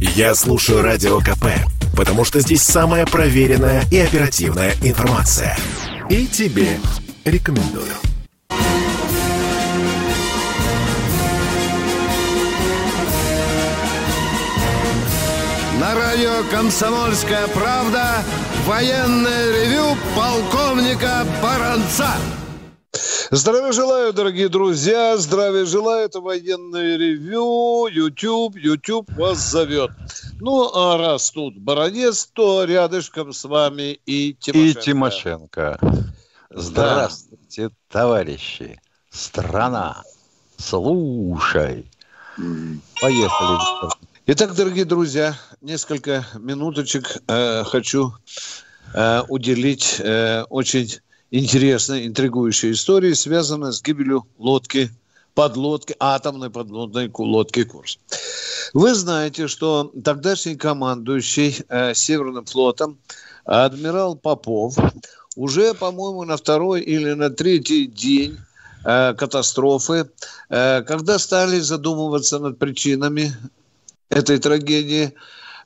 Я слушаю Радио КП, потому что здесь самая проверенная и оперативная информация. И тебе рекомендую. На радио «Комсомольская правда» военное ревю полковника Баранца. Здравия желаю, дорогие друзья. Здравия желаю. Это военное ревю. YouTube. YouTube вас зовет. Ну, а раз тут баронец, то рядышком с вами и Тимошенко. И Тимошенко. Здравствуйте, да. товарищи. Страна. Слушай. Поехали. Итак, дорогие друзья, несколько минуточек э, хочу э, уделить э, очень интересной, интригующей истории, связанной с гибелью лодки, подлодки, атомной подлодной лодки «Курс». Вы знаете, что тогдашний командующий э, Северным флотом адмирал Попов уже, по-моему, на второй или на третий день э, катастрофы, э, когда стали задумываться над причинами этой трагедии,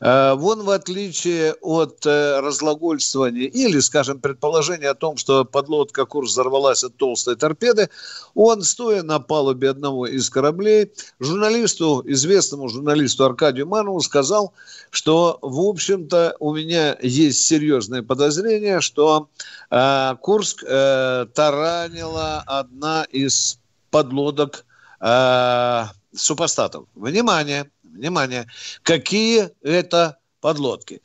вон, в отличие от э, разглагольствования или, скажем, предположения о том, что подлодка «Курс» взорвалась от толстой торпеды, он, стоя на палубе одного из кораблей, журналисту, известному журналисту Аркадию Манову сказал, что, в общем-то, у меня есть серьезное подозрение, что э, Курск э, таранила одна из подлодок э, супостатов. Внимание! Внимание! Какие это подлодки?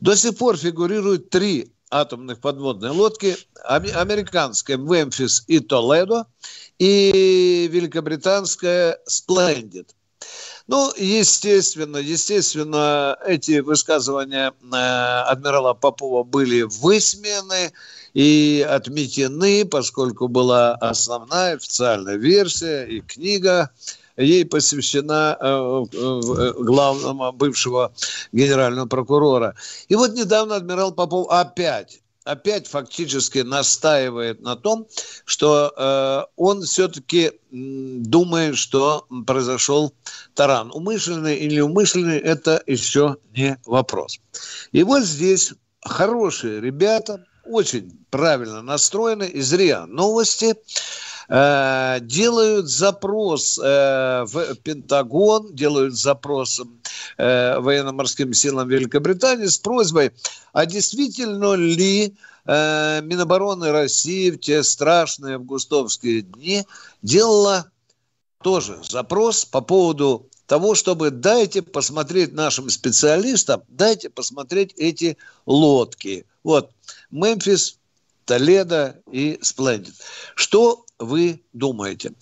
До сих пор фигурируют три атомных подводные лодки. Американская «Мемфис» и «Толедо» и великобританская «Сплендид». Ну, естественно, естественно, эти высказывания э, адмирала Попова были высмеяны и отметены, поскольку была основная официальная версия и книга ей посвящена э, э, главного бывшего генерального прокурора. И вот недавно адмирал Попов опять опять фактически настаивает на том, что э, он все-таки думает, что произошел таран. Умышленный или умышленный – это еще не вопрос. И вот здесь хорошие ребята, очень правильно настроены из РИА Новости – Э, делают запрос э, в Пентагон, делают запрос э, военно-морским силам Великобритании с просьбой, а действительно ли Минобороны России в те страшные августовские дни делала тоже запрос по поводу того, чтобы дайте посмотреть нашим специалистам, дайте посмотреть эти лодки. Вот, Мемфис, Толедо и Сплендид. Что вы думаете?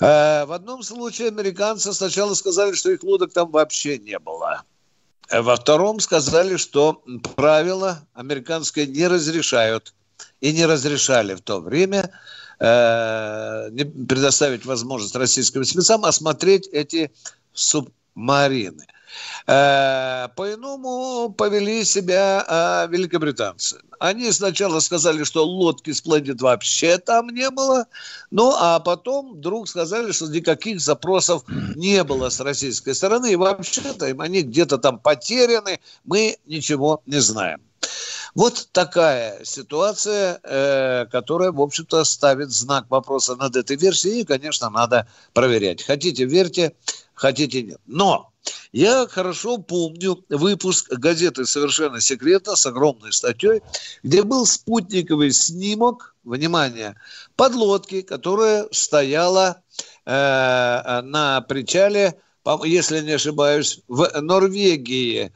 Э, в одном случае американцы сначала сказали, что их лодок там вообще не было. Э, во втором сказали, что правила американские не разрешают и не разрешали в то время э, предоставить возможность российским спецам осмотреть эти субмарины. Э, по-иному повели себя э, великобританцы. Они сначала сказали, что лодки Сплендид вообще там не было, ну а потом вдруг сказали, что никаких запросов не было с российской стороны, и вообще-то они где-то там потеряны, мы ничего не знаем. Вот такая ситуация, э, которая, в общем-то, ставит знак вопроса над этой версией, и, конечно, надо проверять. Хотите – верьте, хотите – нет. Но я хорошо помню выпуск газеты «Совершенно секретно» с огромной статьей, где был спутниковый снимок, внимание, подлодки, которая стояла э, на причале, если не ошибаюсь, в Норвегии.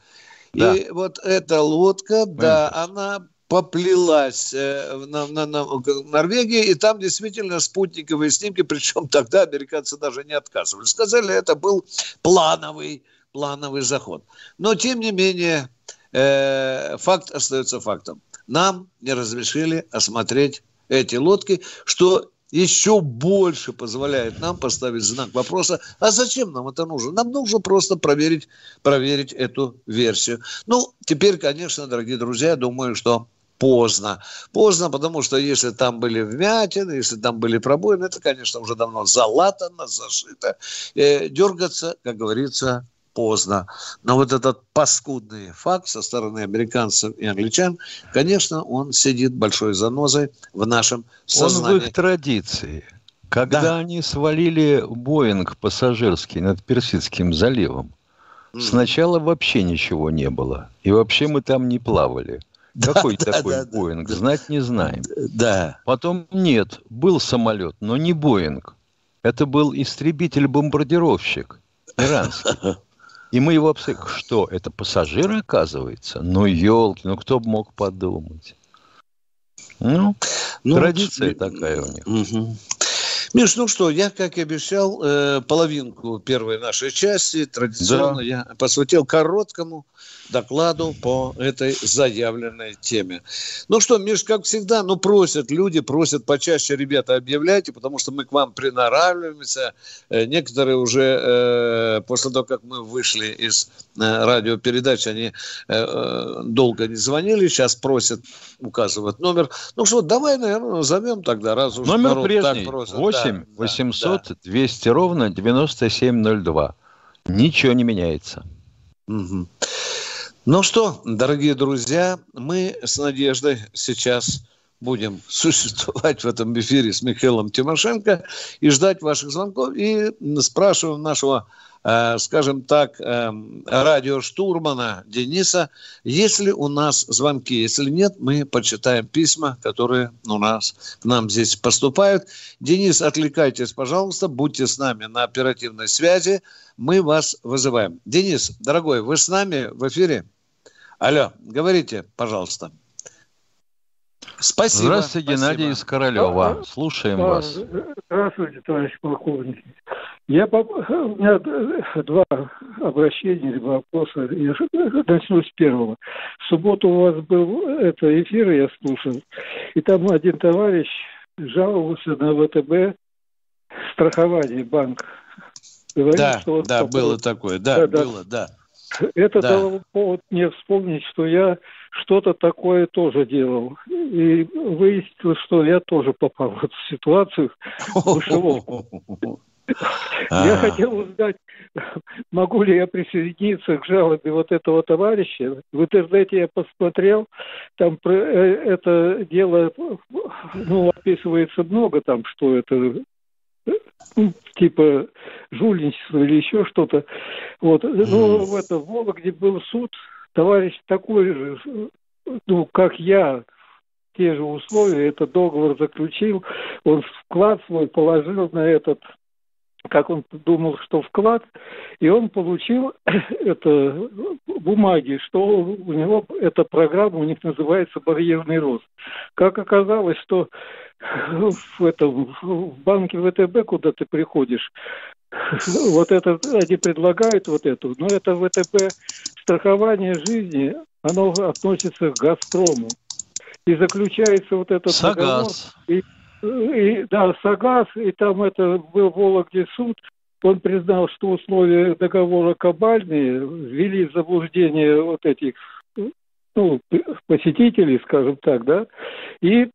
Да. И вот эта лодка, да, она поплелась э, на, на, на Норвегии, и там действительно спутниковые снимки, причем тогда американцы даже не отказывали. Сказали, это был плановый плановый заход. Но, тем не менее, э, факт остается фактом. Нам не разрешили осмотреть эти лодки, что еще больше позволяет нам поставить знак вопроса, а зачем нам это нужно? Нам нужно просто проверить, проверить эту версию. Ну, теперь, конечно, дорогие друзья, думаю, что поздно. Поздно, потому что если там были вмятины, если там были пробоины, это, конечно, уже давно залатано, зашито. Э, дергаться, как говорится, поздно. Но вот этот паскудный факт со стороны американцев и англичан, конечно, он сидит большой занозой в нашем сознании. Он в их традиции. Когда да. они свалили Боинг пассажирский над Персидским заливом, сначала вообще ничего не было. И вообще мы там не плавали. Да, Какой да, такой да, Боинг? Да, Знать не знаем. Да. Потом нет, был самолет, но не Боинг. Это был истребитель-бомбардировщик иранский. И мы его обсуждали. Что, это пассажиры, оказывается? Ну, елки, ну кто бы мог подумать? Ну, ну традиция вот, такая у них. Угу. Миш, ну что, я, как и обещал, э, половинку первой нашей части традиционно да. я посвятил короткому докладу по этой заявленной теме. Ну что, Миш, как всегда, ну просят люди, просят почаще, ребята, объявляйте, потому что мы к вам приноравливаемся. Э, некоторые уже э, после того, как мы вышли из радиопередачи, они долго не звонили, сейчас просят указывать номер. Ну что, давай, наверное, назовем тогда, раз уж Номер народ прежний, так просит. 8 да, 800 да. 200 ровно 9702. Ничего не меняется. Угу. Ну что, дорогие друзья, мы с Надеждой сейчас будем существовать в этом эфире с Михаилом Тимошенко и ждать ваших звонков. И спрашиваем нашего, скажем так, э, радиоштурмана Дениса, есть ли у нас звонки. Если нет, мы почитаем письма, которые у нас к нам здесь поступают. Денис, отвлекайтесь, пожалуйста, будьте с нами на оперативной связи. Мы вас вызываем. Денис, дорогой, вы с нами в эфире? Алло, говорите, пожалуйста. Спасибо. Здравствуйте, спасибо. Геннадий из Королева. А, Слушаем а, вас. Здравствуйте, товарищ полковник. Я, у меня два обращения, два вопроса. Я начну с первого. В субботу у вас был это эфир, я слушал, и там один товарищ жаловался на ВТБ страхование банк. Говорит, да, что да, было такое, да, да было, да. Это да. дало повод мне вспомнить, что я что-то такое тоже делал. И выяснилось, что я тоже попал в эту ситуацию. Я хотел узнать, могу ли я присоединиться к жалобе вот этого товарища. В интернете я посмотрел, там э, это дело, ну, описывается много там, что это ну, типа жульничество или еще что-то. Вот. Ну, в это, в Вологде был суд, товарищ такой же, ну, как я, те же условия, этот договор заключил, он вклад свой положил на этот как он думал, что вклад, и он получил это бумаги, что у него эта программа у них называется барьерный рост. Как оказалось, что в этом в банке ВТБ, куда ты приходишь, вот это они предлагают вот эту, но это ВТБ страхование жизни, оно относится к Газпрому. И заключается вот этот Сагаз. договор. И и, да, Сагаз, и там это был в Вологде суд, он признал, что условия договора кабальные, ввели в заблуждение вот этих ну, посетителей, скажем так, да, и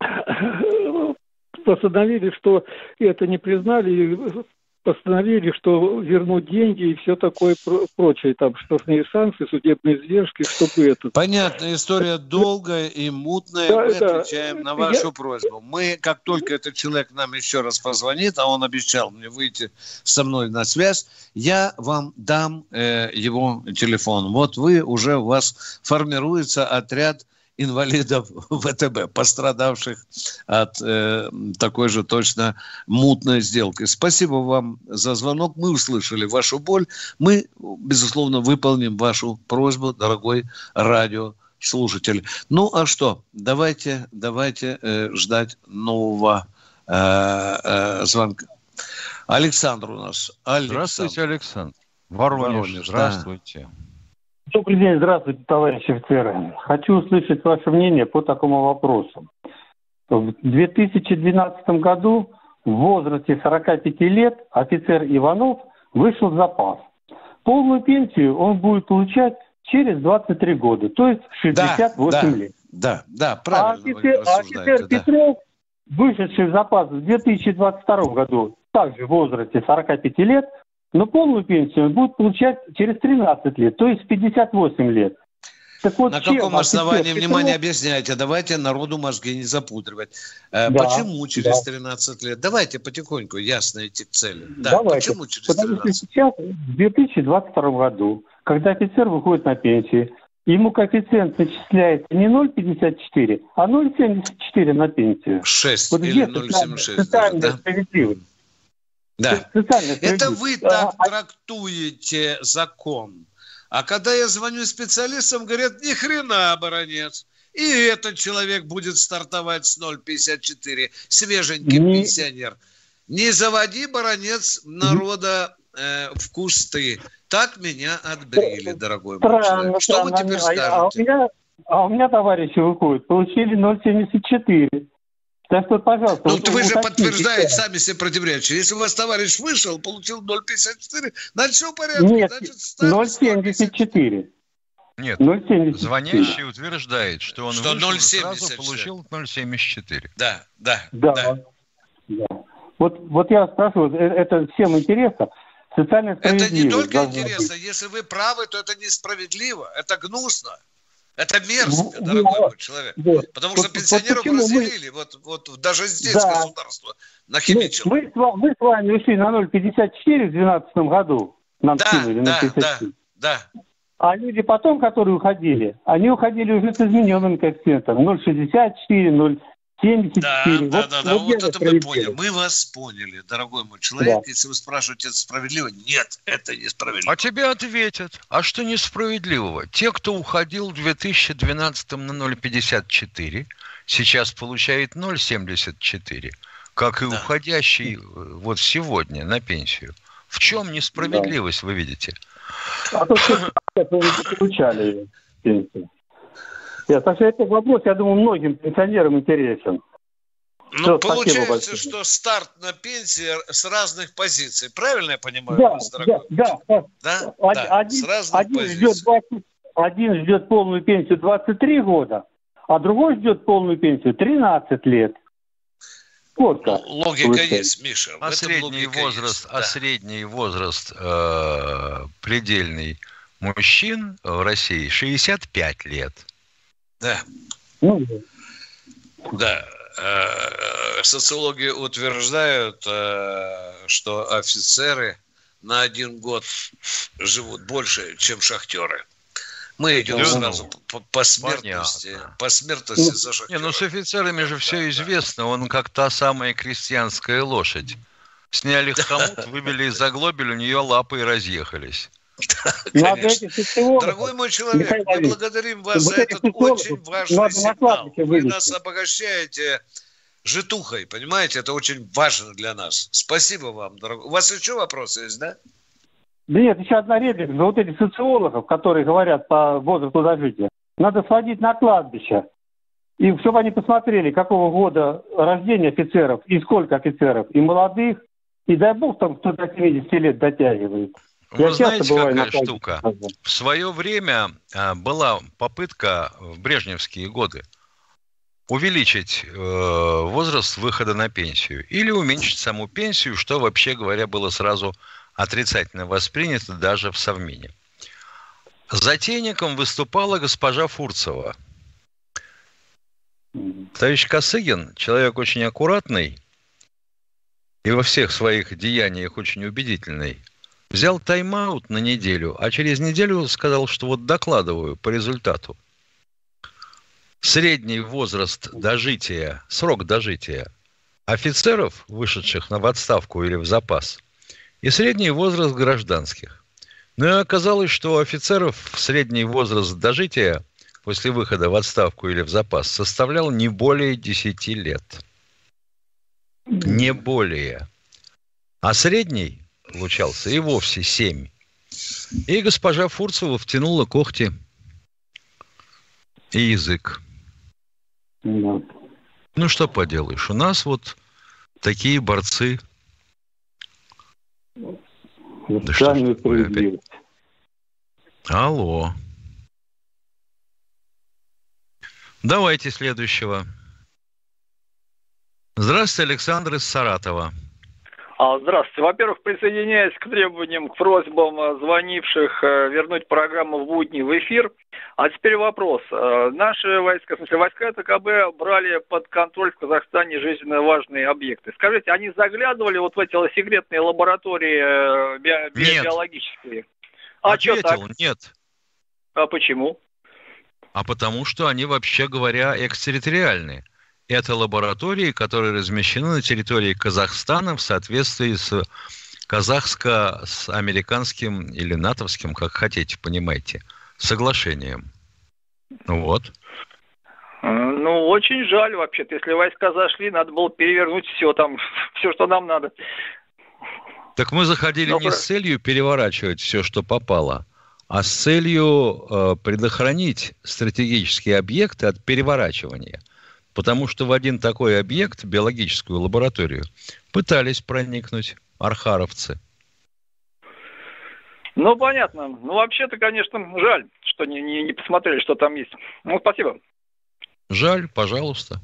постановили, что это не признали, постановили, что вернуть деньги и все такое прочее, там штрафные санкции, судебные издержки, чтобы это... Понятно, история долгая и мутная, да, мы да. отвечаем на вашу Я... просьбу. Мы, как только этот человек нам еще раз позвонит, а он обещал мне выйти со мной на связь, я вам дам э, его телефон. Вот вы уже, у вас формируется отряд инвалидов ВТБ, пострадавших от э, такой же точно мутной сделки. Спасибо вам за звонок. Мы услышали вашу боль. Мы, безусловно, выполним вашу просьбу, дорогой радиослушатель. Ну, а что? Давайте, давайте э, ждать нового э, э, звонка. Александр у нас. Александр. Здравствуйте, Александр. Воронеж. Воронеж здравствуйте. Да. Добрый день, здравствуйте, товарищи офицеры. Хочу услышать ваше мнение по такому вопросу. В 2012 году в возрасте 45 лет офицер Иванов вышел в запас. Полную пенсию он будет получать через 23 года, то есть 68 да, да, лет. Да, да, правильно. А офицер, а офицер да. Петров, вышедший в запас в 2022 году, также в возрасте 45 лет, но полную пенсию он будет получать через 13 лет, то есть в 58 лет. Так вот, На каком основании, внимание, объясняйте, давайте народу мозги не запудривать. Э, да, почему через да. 13 лет? Давайте потихоньку ясно идти к цели. Да, давайте. Почему через 13? Потому что сейчас, в 2022 году, когда офицер выходит на пенсию, ему коэффициент начисляется не 0,54, а 0,74 на пенсию. 6 вот или 0,76. Социальная да? справедливость. Да. Это вы так а, трактуете закон. А когда я звоню специалистам, говорят, ни хрена, баронец. И этот человек будет стартовать с 0,54, свеженький не... пенсионер. Не заводи, баронец, народа э, в кусты. Так меня отбрили, дорогой мой человек. Что странно. вы теперь скажете? А, а, у меня, а у меня товарищи выходят, получили 0,74. Так что, пожалуйста. Ну, вот, вы же подтверждаете сами себе противоречие. Если у вас товарищ вышел, получил 0,54, значит, все в порядке. Нет, 0,74. Нет, 0,74. звонящий утверждает, что он что вышел 0, сразу получил 0,74. Да, да, да. да. да. Вот, вот я спрашиваю, э, это всем интересно. Социальная это не только интересно. Быть. Если вы правы, то это несправедливо. Это гнусно. Это мерзко, ну, дорогой вот, человек. Вот. Потому что вот, пенсионеров вот разделили. Мы... Вот, вот даже здесь да. государство нахимичило. Мы, мы, мы с вами ушли на 0,54 в 2012 году. Нам да, скинули да, 0,57. Да, да. А люди потом, которые уходили, они уходили уже с измененным коэффициентом. 0,64, 0, 74. Да, вот, да, да, да, вот, вот это мы поняли. Мы вас поняли, дорогой мой человек. Да. Если вы спрашиваете, это справедливо? Нет, это несправедливо. А тебе ответят, а что несправедливого? Те, кто уходил в 2012 на 0,54, сейчас получает 0,74, как и да. уходящий э, вот сегодня на пенсию. В чем несправедливость, да. вы видите? А то, что получали пенсию. Нет, так что этот вопрос, я думаю, многим пенсионерам интересен. Ну, Все, получается, что старт на пенсии с разных позиций. Правильно я понимаю, да, вас, дорогой? Да, да. да? да один, с разных один позиций. Ждет 20, один ждет полную пенсию 23 года, а другой ждет полную пенсию 13 лет. Вот как. Ну, логика есть, Миша. А средний возраст, есть, а да. средний возраст э, предельный мужчин в России 65 лет. Да. Ну, да. Э, социологи утверждают, э, что офицеры на один год живут больше, чем шахтеры. Мы идем ну, сразу по, по смертности, понятно. по смертности за шахтера. Не, ну с офицерами же все да, известно. Да. Он как та самая крестьянская лошадь. Сняли хомут, выбили из заглобель, у нее лапы и разъехались. Дорогой мой человек, мы благодарим вас за этот очень важный сигнал. Вы нас обогащаете житухой, понимаете? Это очень важно для нас. Спасибо вам, дорогой. У вас еще вопросы есть, да? Да нет, еще одна реплика. За вот этих социологов, которые говорят по возрасту дожития, надо сводить на кладбище. И чтобы они посмотрели, какого года рождения офицеров, и сколько офицеров, и молодых, и дай бог там кто до 70 лет дотягивает. Вы Я знаете, какая штука? В свое время а, была попытка в брежневские годы увеличить э, возраст выхода на пенсию или уменьшить саму пенсию, что вообще говоря было сразу отрицательно воспринято даже в Совмине. Затейником выступала госпожа Фурцева. Товарищ Косыгин, человек очень аккуратный и во всех своих деяниях очень убедительный – взял тайм-аут на неделю, а через неделю сказал, что вот докладываю по результату. Средний возраст дожития, срок дожития офицеров, вышедших на в отставку или в запас, и средний возраст гражданских. Ну и оказалось, что у офицеров средний возраст дожития после выхода в отставку или в запас составлял не более 10 лет. Не более. А средний получался, и вовсе семь. И госпожа Фурцева втянула когти и язык. Да. Ну, что поделаешь, у нас вот такие борцы. Да что ж такое опять? Алло. Давайте следующего. Здравствуйте, Александр из Саратова. А, здравствуйте. Во-первых, присоединяюсь к требованиям, к просьбам э, звонивших э, вернуть программу в будни в эфир. А теперь вопрос. Э, наши войска, в смысле, войска ТКБ брали под контроль в Казахстане жизненно важные объекты. Скажите, они заглядывали вот в эти секретные лаборатории би- Нет. биологические? А Ответил, что так? нет. А почему? А потому что они, вообще говоря, экстерриториальные. Это лаборатории, которые размещены на территории Казахстана в соответствии с казахско с американским или натовским, как хотите, понимаете, соглашением. Вот. Э, Ну, очень жаль вообще-то. Если войска зашли, надо было перевернуть все там, все, что нам надо. Так мы заходили Ну, не с целью переворачивать все, что попало, а с целью э, предохранить стратегические объекты от переворачивания. Потому что в один такой объект, биологическую лабораторию, пытались проникнуть архаровцы. Ну, понятно. Ну, вообще-то, конечно, жаль, что не, не, не посмотрели, что там есть. Ну, спасибо. Жаль, пожалуйста.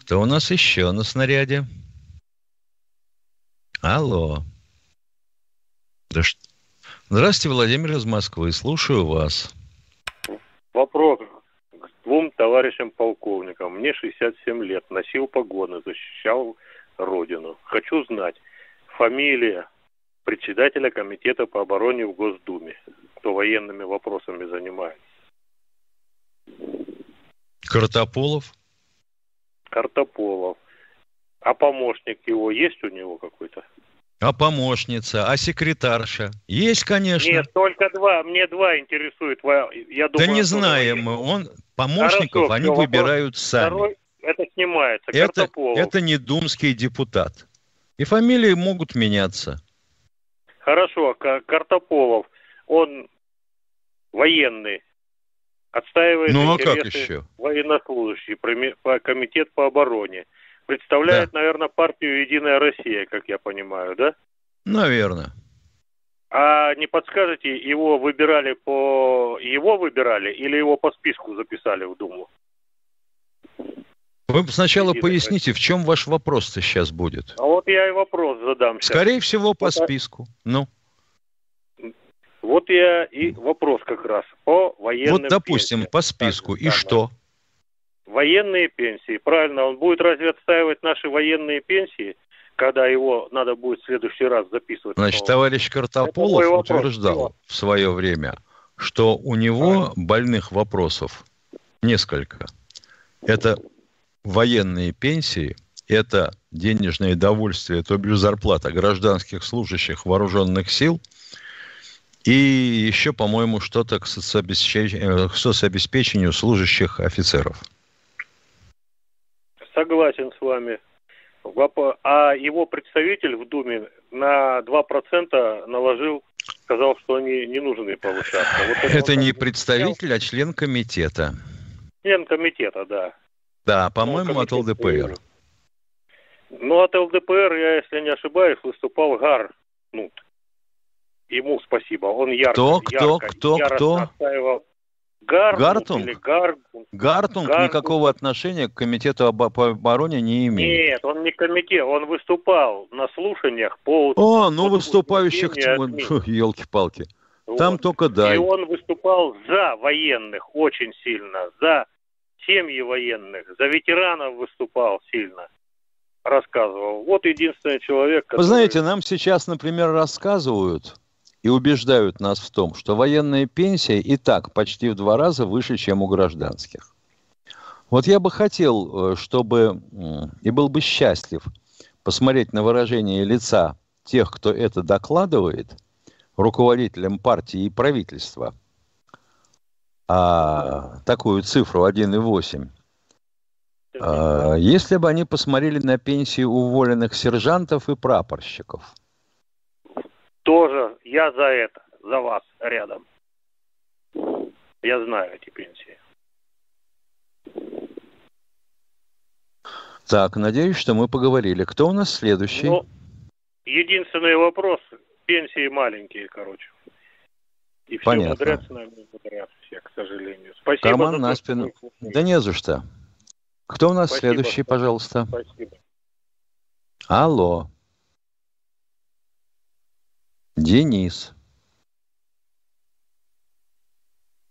Кто у нас еще на снаряде? Алло. Да что? Здравствуйте, Владимир из Москвы. Слушаю вас. Вопрос к двум товарищам полковникам. Мне 67 лет, носил погоны, защищал Родину. Хочу знать фамилия председателя комитета по обороне в Госдуме, кто военными вопросами занимается. Картополов? Картополов. А помощник его есть у него какой-то? А помощница? А секретарша? Есть, конечно. Нет, только два. Мне два интересует. Во- Я да думаю, не он тоже знаем мы. Он, помощников Хорошо, они всё, вопрос выбирают сами. Второй, это снимается. Это, Картополов. это не думский депутат. И фамилии могут меняться. Хорошо, Ка- Картополов, он военный, отстаивает Ну а как интересы еще? военнослужащих, проми- по- комитет по обороне. Представляет, наверное, партию «Единая Россия», как я понимаю, да? Наверное. А не подскажете, его выбирали по... Его выбирали или его по списку записали в Думу? Вы сначала Единая поясните, в чем ваш вопрос-то сейчас будет? А вот я и вопрос задам сейчас. Скорее всего, по списку. Ну, Вот я и вопрос как раз по военным вот, допустим, пенсиям. по списку. И Так, что? Военные пенсии, правильно, он будет разве отстаивать наши военные пенсии, когда его надо будет в следующий раз записывать? Значит, товарищ Это Картополов вопрос. утверждал в свое время, что у него больных вопросов несколько. Это военные пенсии, это денежное довольствие, то бишь зарплата гражданских служащих вооруженных сил, и еще, по-моему, что-то к соцобеспечению, к соцобеспечению служащих офицеров. Согласен с вами. А его представитель в Думе на 2% наложил, сказал, что они не нужны повышаться. Вот Это не представитель, а член комитета. Член комитета, да. Да, по-моему, Ну, от ЛДПР. Ну, от ЛДПР, я, если не ошибаюсь, выступал Гарнут. Ему спасибо. Он ярко, Кто, кто, ярко, кто, яростно кто? отстаивал. Гарнут Гартунг? или Гарнут. Гартунг Гартунг. никакого отношения к комитету обо- по обороне не имеет. Нет, он не комитет, он выступал на слушаниях по... О, ну Вот выступающих, елки-палки. вот. Там только дай. И он выступал за военных очень сильно, за семьи военных, за ветеранов выступал сильно, рассказывал. Вот единственный человек, который... Вы знаете, нам сейчас, например, рассказывают и убеждают нас в том, что военная пенсия и так почти в два раза выше, чем у гражданских. Вот я бы хотел, э, чтобы, и был бы счастлив, посмотреть на выражение лица тех, кто это докладывает, руководителям партии и правительства, а, такую цифру 1,8, а, если бы они посмотрели на пенсии уволенных сержантов и прапорщиков. Тоже я за это, за вас рядом. Я знаю эти пенсии. Так, надеюсь, что мы поговорили. Кто у нас следующий? Ну, единственный вопрос, пенсии маленькие, короче. И все Понятно. мудрят с нами, мудрят все, к сожалению. Спасибо Карман на спину. Да не за что. Кто у нас Спасибо. следующий, пожалуйста? Спасибо. Алло. Денис.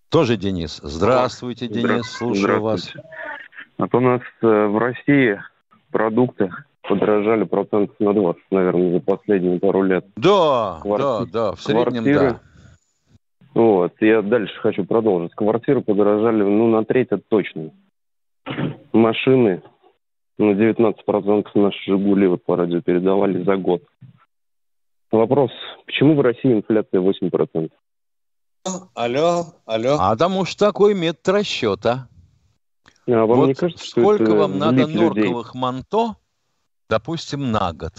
Тоже Денис. Здравствуйте, Денис. Слушаю Здравствуйте. вас. Вот у нас э, в России продукты подорожали процентов на 20, наверное, за последние пару лет. Да, Кварти... да, да, в среднем Квартиры... да. Вот, я дальше хочу продолжить. Квартиры подорожали, ну, на треть это точно. Машины на 19% наши «Жигули» вот по радио передавали за год. Вопрос, почему в России инфляция 8%? Алло, алло. А потому что такой метод расчета. А вам вот не кажется, что сколько это вам надо норковых людей? манто, допустим, на год?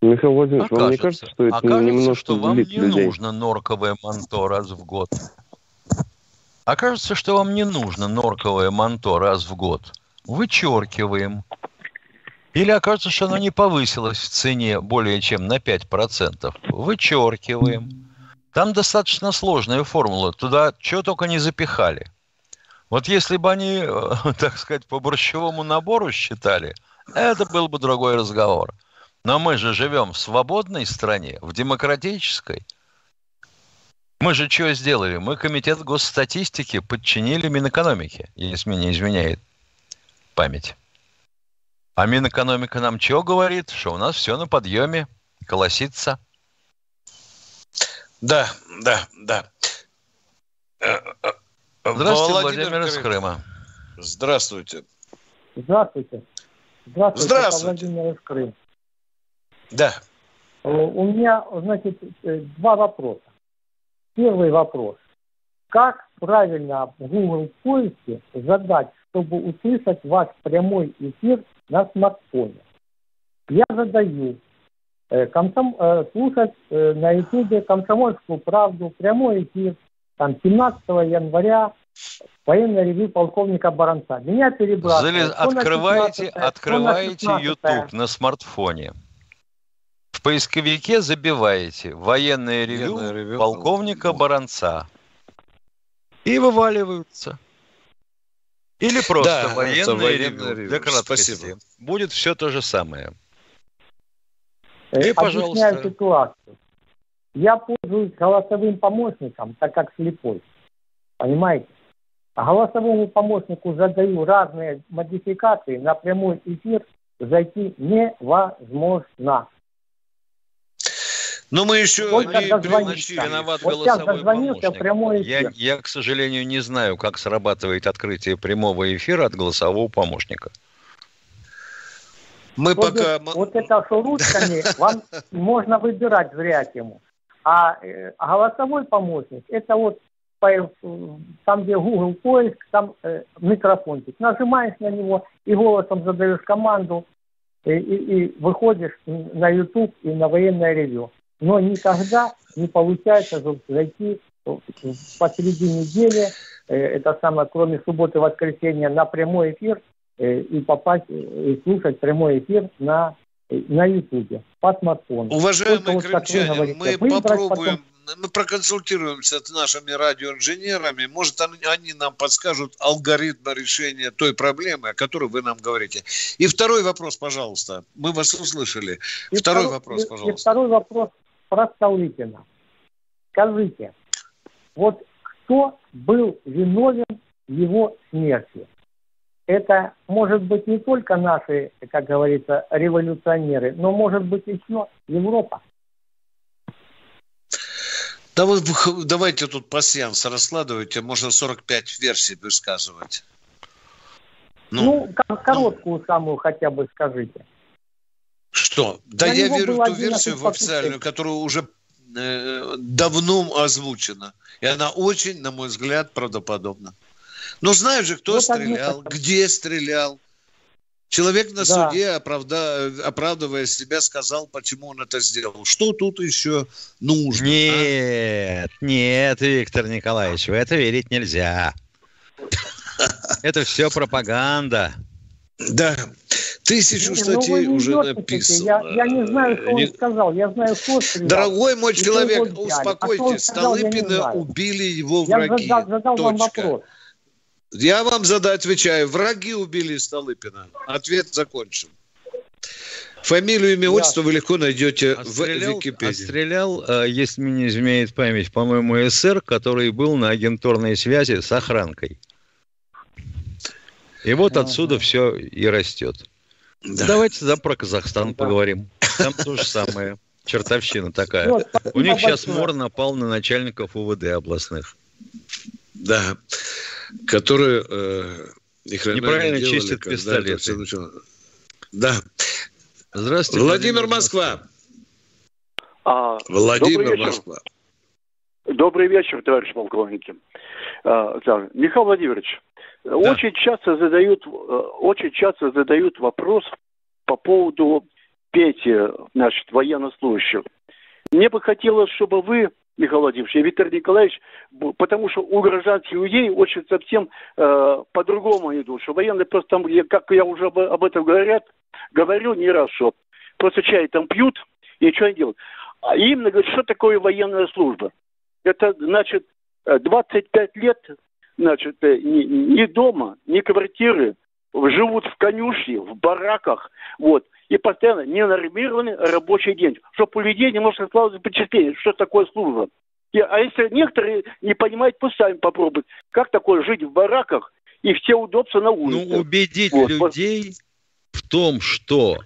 Михаил Владимирович, окажется, вам не кажется, что это окажется, немножко что вам не людей? нужно норковое манто раз в год? Окажется, что вам не нужно норковое манто раз в год. Вычеркиваем. Или окажется, что оно не повысилось в цене более чем на 5%. Вычеркиваем. Там достаточно сложная формула. Туда что только не запихали. Вот если бы они, так сказать, по борщевому набору считали, это был бы другой разговор. Но мы же живем в свободной стране, в демократической. Мы же что сделали? Мы комитет госстатистики подчинили Минэкономике, если меня изменяет память. А Минэкономика нам что говорит? Что у нас все на подъеме, колосится. Да, да, да. Э, э, Здравствуйте, Владимир, Владимир из Крыма. Здравствуйте. Здравствуйте. Здравствуйте, Здравствуйте. Владимир из Крыма. Да. Э, у меня, значит, два вопроса. Первый вопрос. Как правильно в Google поиске задать, чтобы услышать ваш прямой эфир на смартфоне? Я задаю э, комсом, э, слушать э, на ютубе «Комсомольскую правду», прямой эфир, там, 17 января, военное ревю полковника Баранца. Меня перебрасывают. Открываете, открываете YouTube на смартфоне. В поисковике забиваете военное военное ревю полковника Баранца. И вываливаются. Или просто да, военное, военное ревю, для краткости. Спасибо. Будет все то же самое. Э, И, пожалуйста. ситуацию. Я пользуюсь голосовым помощником, так как слепой. Понимаете? А голосовому помощнику задаю разные модификации, на прямой эфир зайти невозможно. Но мы еще вот не пригласили виноват вот голосовой помощник. Прямой эфир. Я, я, к сожалению, не знаю, как срабатывает открытие прямого эфира от голосового помощника. Мы вот пока... Вот это что ручками, вам можно выбирать зрячему. А, э, а голосовой помощник, это вот по, там, где Google поиск, там э, микрофончик. Нажимаешь на него и голосом задаешь команду, и, и, и выходишь на YouTube и на военное ревю но никогда не получается зайти посреди недели, э, это самое, кроме субботы и воскресенья, на прямой эфир э, и попасть э, и слушать прямой эфир на на Ютубе по смартфону. Уважаемые вот крымчане, мы попробуем, потом... мы проконсультируемся с нашими радиоинженерами, может они, они нам подскажут алгоритм решения той проблемы, о которой вы нам говорите. И второй вопрос, пожалуйста. Мы вас услышали. И второй, второй вопрос, пожалуйста. И второй вопрос про Столыпина. Скажите, вот кто был виновен в его смерти? Это может быть не только наши, как говорится, революционеры, но может быть еще Европа. Да вы давайте тут пассианс раскладывайте, можно 45 версий высказывать. Ну, ну короткую ну, самую хотя бы скажите. Что? Да я верю в ту версию в официальную, которая уже э, давно озвучена. И она очень, на мой взгляд, правдоподобна. Но знаю же, кто вот стрелял, где стрелял. Человек на да. суде, оправда... оправдывая себя, сказал, почему он это сделал. Что тут еще нужно? А? Нет, а? нет, Виктор Николаевич, в это верить нельзя. Это все пропаганда. Да. Тысячу не, ну статей уже написано. Я, я не знаю, что он сказал. Я знаю, что стрелял. Дорогой мой человек, успокойтесь. А Столыпина убили его враги. Я задал, задал Точка. вам вопрос. Я вам задаю, отвечаю. Враги убили Столыпина. Ответ закончен. Фамилию, имя, отчество вы легко найдете Отстрелял, в Википедии. отстрелял, э, если мне не изменяет память, по-моему, СССР, который был на агентурной связи с охранкой. И вот отсюда все и растет. Да. Давайте за про Казахстан поговорим. Там то же самое. Чертовщина такая. Вот, У них сейчас мор напал на начальников УВД областных. Да. Которые э, Неправильно делали, чистят пистолеты. Да. Здравствуйте. Владимир Москва. А, Владимир добрый вечер. Москва. Добрый вечер, товарищ полковники. А, да, Михаил Владимирович, очень часто задают, э, очень часто задают вопрос по поводу Пети, значит, военнослужащих. Мне бы хотелось, чтобы вы, Михаил Владимирович, и Виктор Николаевич, потому что у гражданских людей очень совсем э, по-другому идут, что военные просто там, как я уже об, об этом говорят, говорю не раз, что просто чай там пьют и ничего не делают. А именно говорят, что такое военная служба? Это значит э, 25 лет, значит, э, ни, ни дома, ни квартиры, живут в конюшне, в бараках, вот, и постоянно ненормированный рабочий день, чтобы у людей немножко складывалось впечатление, что такое служба. И- а если некоторые не понимают, пусть сами попробуют, как такое жить в бараках и все удобства на улице. Ну, убедить вот. людей в том, что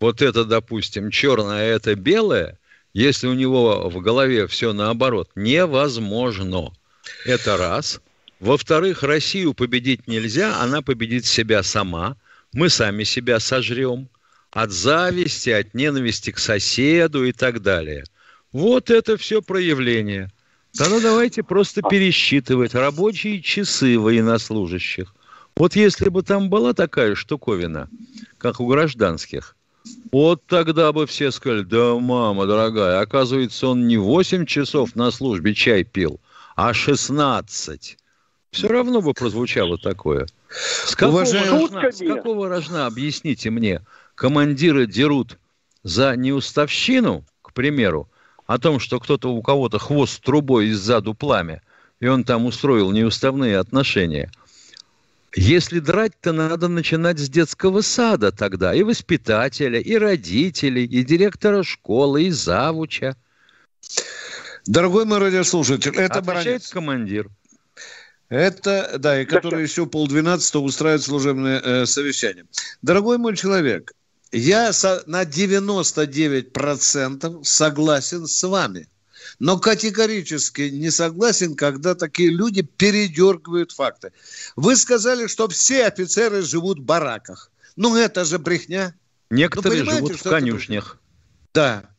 вот это, допустим, черное, а это белое, если у него в голове все наоборот, невозможно. Это раз. Во-вторых, Россию победить нельзя, она победит себя сама. Мы сами себя сожрем. От зависти, от ненависти к соседу и так далее. Вот это все проявление. Тогда давайте просто пересчитывать рабочие часы военнослужащих. Вот если бы там была такая штуковина, как у гражданских, вот тогда бы все сказали, да, мама дорогая, оказывается, он не 8 часов на службе чай пил, а 16. Все равно бы прозвучало такое. С какого, Уважаемый- рожна, с какого рожна, объясните мне, командиры дерут за неуставщину, к примеру, о том, что кто-то у кого-то хвост трубой и сзаду пламя, и он там устроил неуставные отношения. Если драть-то надо начинать с детского сада тогда, и воспитателя, и родителей, и директора школы, и завуча. Дорогой мой радиослушатель, это Отвечает Баранец. командир. Это, да, и который еще полдвенадцатого устраивает служебное э, совещание. Дорогой мой человек, я со- на 99% согласен с вами. Но категорически не согласен, когда такие люди передергивают факты. Вы сказали, что все офицеры живут в бараках. Ну, это же брехня. Некоторые Ну, живут в конюшнях. Да.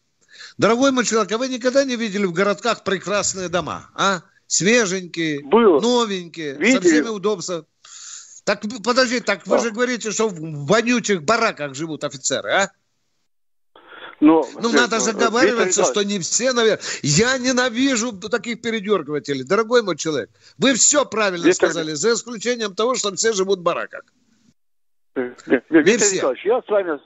Дорогой мой человек, а вы никогда не видели в городках прекрасные дома, а? Свеженькие, Было. новенькие, со Видели. всеми удобствами. Так, подожди, так вы Да. же говорите, что в вонючих бараках живут офицеры, а? Но, Ну, э, надо э, заговариваться, Виктор что не все, наверное. Я ненавижу таких передергивателей. Дорогой мой человек, вы все правильно Виктор- сказали, за исключением того, что все живут в бараках. Э, э, Виктор все. Николаевич, я с вами,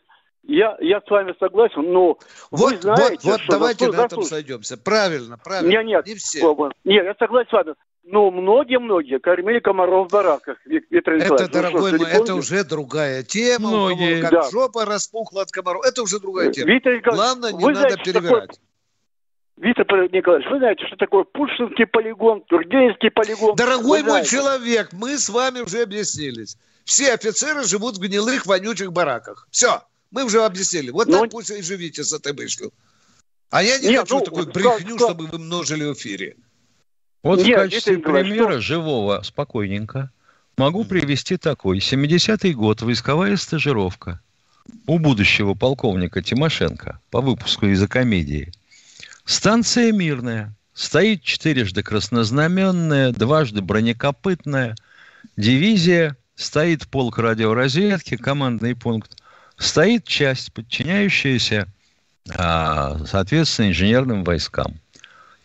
я, я с вами согласен, но вы Вот, знаете, вот, вот что давайте заслуж- на этом сойдемся. Правильно, правильно. Нет, нет, Не все. Нет, я согласен с вами. Но многие-многие кормили комаров в бараках, Вик- Виктор Это, Николаевич. Ну что, дорогой вы мой, это уже другая тема. У кого Многие. как Да. жопа распухла от комаров. Это уже другая тема. Виктор Николаевич, Главное, не вы надо знаете, что перевирать. такое- Виктор Николаевич, вы знаете, что такое Пушкинский полигон, Тургеневский полигон? Дорогой Вы мой знаете. человек, мы с вами уже объяснились. Все офицеры живут в гнилых, вонючих бараках. Все, мы уже объяснили. Вот Ну, так пусть и живите с этой мыслью. А я не Нет, хочу ну, такую брехню, как- чтобы вы множили в эфире. Вот Нет, в качестве примера живого, спокойненько, могу привести такой. 70-й год, войсковая стажировка у будущего полковника Тимошенко по выпуску из комедии. Станция мирная. Стоит четырежды краснознаменная, дважды бронекопытная. Дивизия, стоит полк радиоразведки, командный пункт. Стоит часть, подчиняющаяся, а, соответственно, инженерным войскам.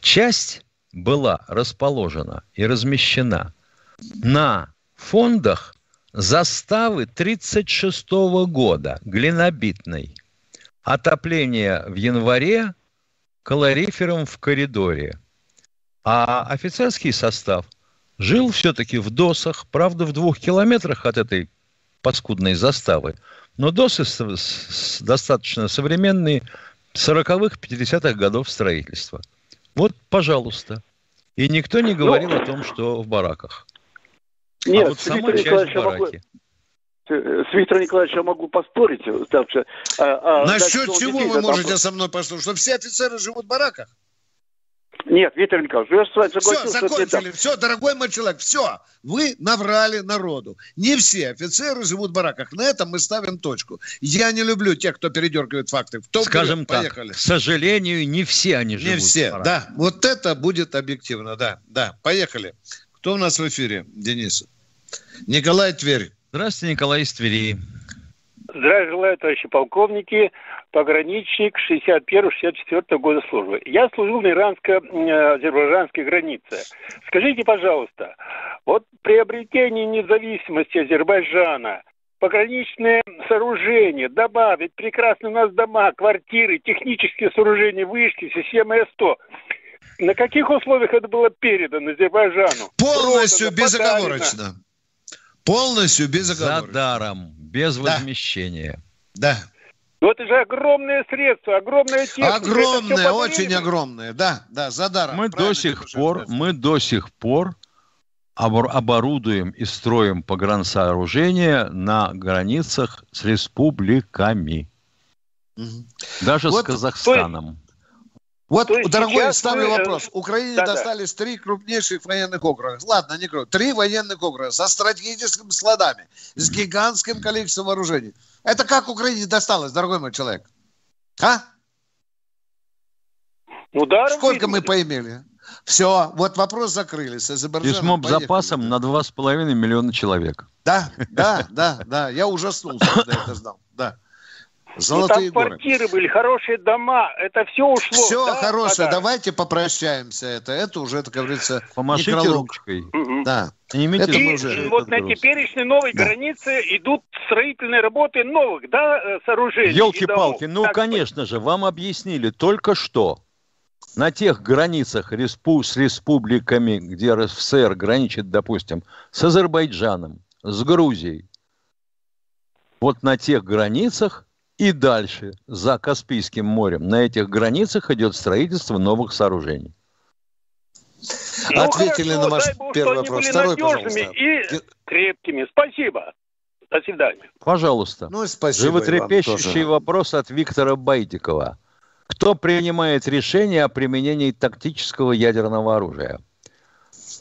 Часть была расположена и размещена на фондах заставы 1936 года, глинобитной. Отопление в январе, калорифером в коридоре. А офицерский состав жил все-таки в Досах, правда, в двух километрах от этой паскудной заставы. Но Досы достаточно современные, 40-х, 50-х годов строительства. Вот, пожалуйста. И никто не говорил ну, о том, что в бараках. Нет, а вот сама часть бараки. Э, с Виктором Николаевичем я могу поспорить. Так, а, а, Насчет чего вы можете там... со мной поспорить? Что все офицеры живут в бараках? Нет, Виктор Николаевич, я с вами согласен. Все, закончили. Все, дорогой мой человек, все. Вы наврали народу. Не все офицеры живут в бараках. На этом мы ставим точку. Я не люблю тех, кто передергивает факты. В том Скажем так, поехали. к сожалению, не все они живут Не все, да. Вот это будет объективно, да. Да, поехали. Кто у нас в эфире, Денис? Николай Тверь. Здравствуйте, Николай из Твери. Здравия желаю, товарищи полковники, пограничник 61-64 года службы. Я служил на иранско-азербайджанской границе. Скажите, пожалуйста, вот приобретение независимости Азербайджана, пограничные сооружения, добавить прекрасные у нас дома, квартиры, технические сооружения, вышки, система С-100. На каких условиях это было передано Азербайджану? Полностью Продано, безоговорочно. Подарено. Полностью без оговорок. За даром, без да. возмещения. Да. Но это же огромные средства, огромная техника. Огромные, очень огромные, да, да, за даром. Мы до сих пор, мы до сих пор оборудуем и строим погрансооружения на границах с республиками. Угу. Даже вот, с Казахстаном. Вот, дорогой, ставлю мы... вопрос. Украине да, достались да. три крупнейших военных округа. Ладно, не крупных. Три военных округа со стратегическими складами, с гигантским количеством вооружений. Это как Украине досталось, дорогой мой человек? А? Ударом Сколько мы поимели? Все, вот вопрос закрыли. С Письмо с запасом на 2,5 миллиона человек. Да, да, да, да. Я ужаснулся, когда это знал. Да. Золотые ну, там горы. квартиры были, хорошие дома, это все ушло. Все да, хорошее, давайте попрощаемся. Это, это уже, это говорится, Помашите некролог. ручкой. Угу. Да. Снимите это и, уже, вот на теперешней новой да. границе идут строительные работы новых, да, э, сооружений. Елки-палки, ну, так конечно быть. же, вам объяснили только что. На тех границах респу с республиками, где РСФСР граничит, допустим, с Азербайджаном, с Грузией, вот на тех границах и дальше, за Каспийским морем, на этих границах идет строительство новых сооружений. Ну, Ответили хорошо, на ваш Бог, первый вопрос. Второй, пожалуйста. И крепкими. Спасибо. До свидания. Пожалуйста. Ну, спасибо, Животрепещущий вопрос от Виктора Байдикова. Кто принимает решение о применении тактического ядерного оружия?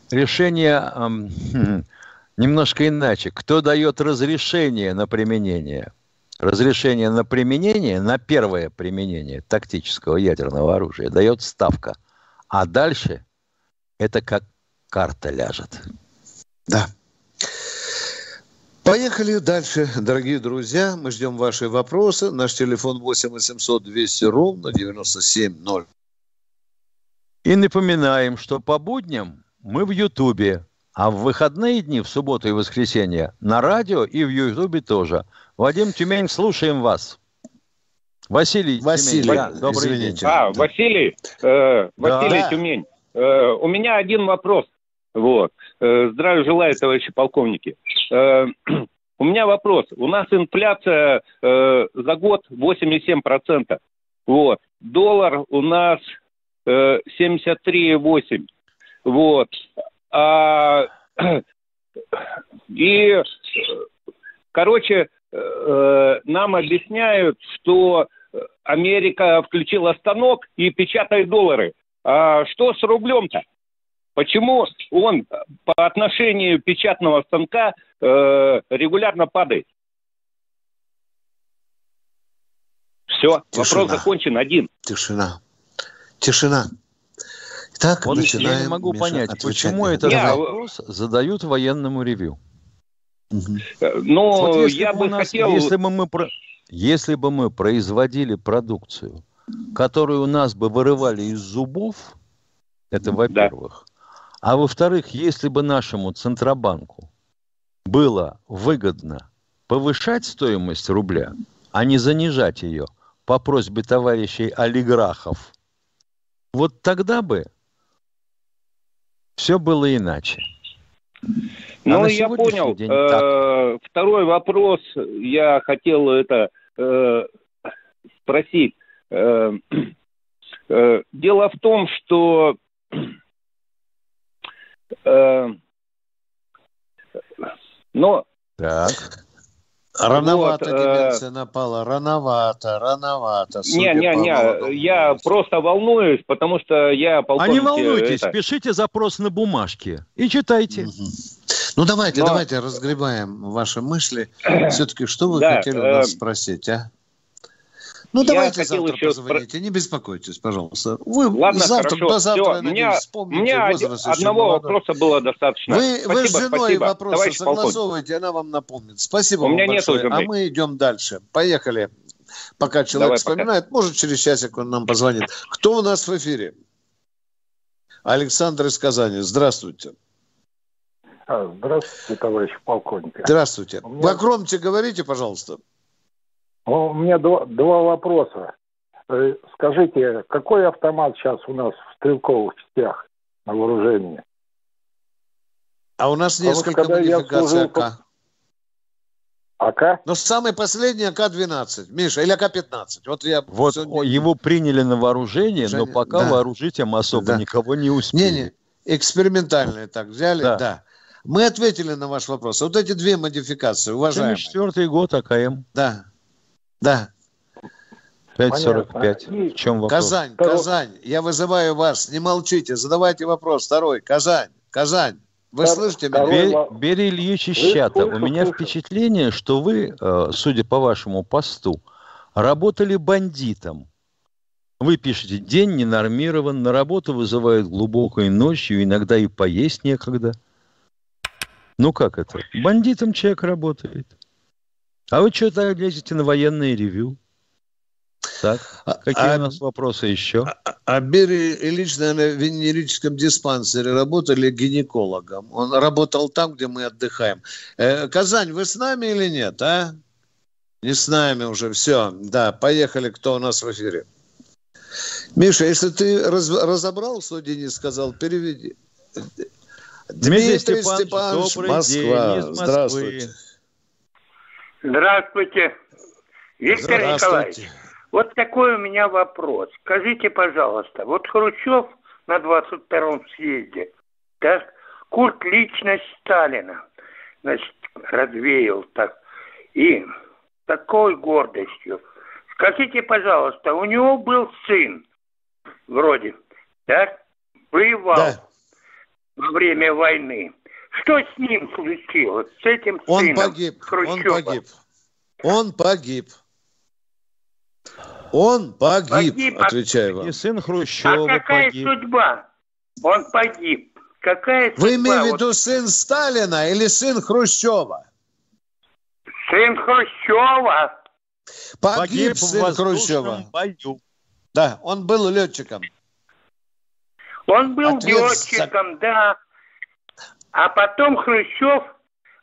Решение эм, немножко иначе. Кто дает разрешение на применение? Разрешение на применение, на первое применение тактического ядерного оружия дает ставка. А дальше это как карта ляжет. Да. Поехали дальше, дорогие друзья. Мы ждем ваши вопросы. Наш телефон 8 800 200 ровно 9702. И напоминаем, что по будням мы в Ютубе, а в выходные дни, в субботу и воскресенье, на радио и в Ютубе тоже – Вадим Тюмень, слушаем вас. Василий, Василий, Тюмень, да, добрый извините. день. А, Василий, э, Василий да. Тюмень. Э, у меня один вопрос. Вот. Э, здравия желаю, товарищи полковники. Э, у меня вопрос. У нас инфляция э, за год 8,7%. Вот. Доллар у нас э, 73,8. Вот. А, и, короче, Э, нам объясняют, что Америка включила станок и печатает доллары. А что с рублем-то? Почему он по отношению печатного станка э, регулярно падает? Все, Тишина. вопрос закончен один. Тишина. Тишина. Так, Он, я не могу понять, почему этот вопрос задают военному ревю. Угу. Но вот если я бы нас, хотел... Если бы, мы, если бы мы производили продукцию, которую у нас бы вырывали из зубов, это во-первых. Да. А во-вторых, если бы нашему Центробанку было выгодно повышать стоимость рубля, а не занижать ее по просьбе товарищей олигархов, вот тогда бы все было иначе. ну, а я понял. День э, второй вопрос. Я хотел это э, спросить. Э, дело в том, что но так. Рановато вот, деменция э... напала, рановато, рановато. Не, не, не, я просто волнуюсь, потому что я полковник... А не волнуйтесь, это... пишите запрос на бумажке и читайте. Угу. Ну давайте, Но... давайте разгребаем ваши мысли. Все-таки что вы да, хотели у нас э... спросить, а? Ну, я давайте завтра еще позвоните, не беспокойтесь, пожалуйста. Вы Ладно, завтра, хорошо. до завтра, Все, надеюсь, меня, вспомните. Меня одного вопроса было достаточно. Вы, спасибо, вы с женой спасибо, вопросы согласовываете, она вам напомнит. Спасибо У вам меня большое. Нет а мы идем дальше. Поехали. Пока человек Давай, вспоминает, пока. может, через часик он нам позвонит. Кто у нас в эфире? Александр из Казани. Здравствуйте. А, здравствуйте, товарищ полковник. Здравствуйте. Меня... Погромче говорите, пожалуйста. У меня два, два вопроса. Э, скажите, какой автомат сейчас у нас в стрелковых частях на вооружении? А у нас несколько вот, модификаций АК. АК? Но самый последний АК-12, Миша, или АК-15. Вот, я вот сегодня... его приняли на вооружение, Женя... но пока да. вооружить им особо да. никого не успели. Не-не, экспериментальные так взяли, да. да. Мы ответили на ваш вопрос. Вот эти две модификации, уважаемые. Четвертый год АКМ. Да. Да. 5.45. В чем вопрос? Казань, Казань, я вызываю вас, не молчите, задавайте вопрос. Второй, Казань, Казань. Вы слышите меня? Бер, Берий Ильич из чата. У меня впечатление, что вы, э, судя по вашему посту, работали бандитом. Вы пишете, день не нормирован, на работу вызывают глубокой ночью, иногда и поесть некогда. Ну как это? Бандитом человек работает. А вы что то лезете на военное ревю? Так, а, какие а, у нас вопросы еще? А, а Берий Ильич, наверное, в венерическом диспансере работали гинекологом. Он работал там, где мы отдыхаем. Э, Казань, вы с нами или нет, а? Не с нами уже, все. Да, поехали, кто у нас в эфире. Миша, если ты раз, разобрал, что Денис сказал, переведи. Дмитрий, Дмитрий Степанович, Степанович Москва. День, Здравствуйте. Здравствуйте, Виктор Здравствуйте. Николаевич. Вот такой у меня вопрос. Скажите, пожалуйста, вот Хрущев на 22-м съезде, да, культ личность Сталина, значит, развеял так. И такой гордостью. Скажите, пожалуйста, у него был сын, вроде, да, воевал да. во время войны. Что с ним случилось, с этим он сыном погиб, Хрущева? Он погиб. Он погиб. Он погиб, погиб отвечаю вам. И сын Хрущева А какая погиб. судьба? Он погиб. Какая Вы судьба? имеете в виду вот... сын Сталина или сын Хрущева? Сын Хрущева. Погиб, погиб сын Хрущева. Бою. Да, он был летчиком. Он был Ответ летчиком, за... да. А потом Хрущев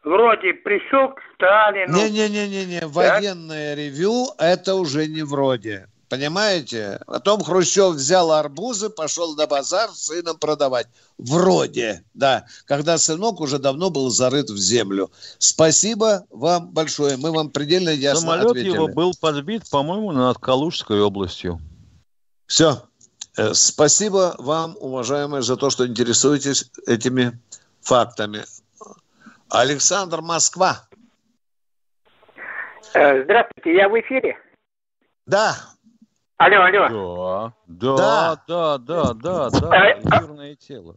вроде пришел к Сталину. Не-не-не-не, военное ревю это уже не вроде. Понимаете? Потом Хрущев взял арбузы, пошел на базар с сыном продавать. Вроде, да. Когда сынок уже давно был зарыт в землю. Спасибо вам большое. Мы вам предельно ясно Самолет ответили. его был подбит, по-моему, над Калужской областью. Все. Э, спасибо вам, уважаемые, за то, что интересуетесь этими фактами. Александр Москва. Э, здравствуйте, я в эфире? Да. Алло, алло. Да, да, да, да, да, да, э, эфирное тело.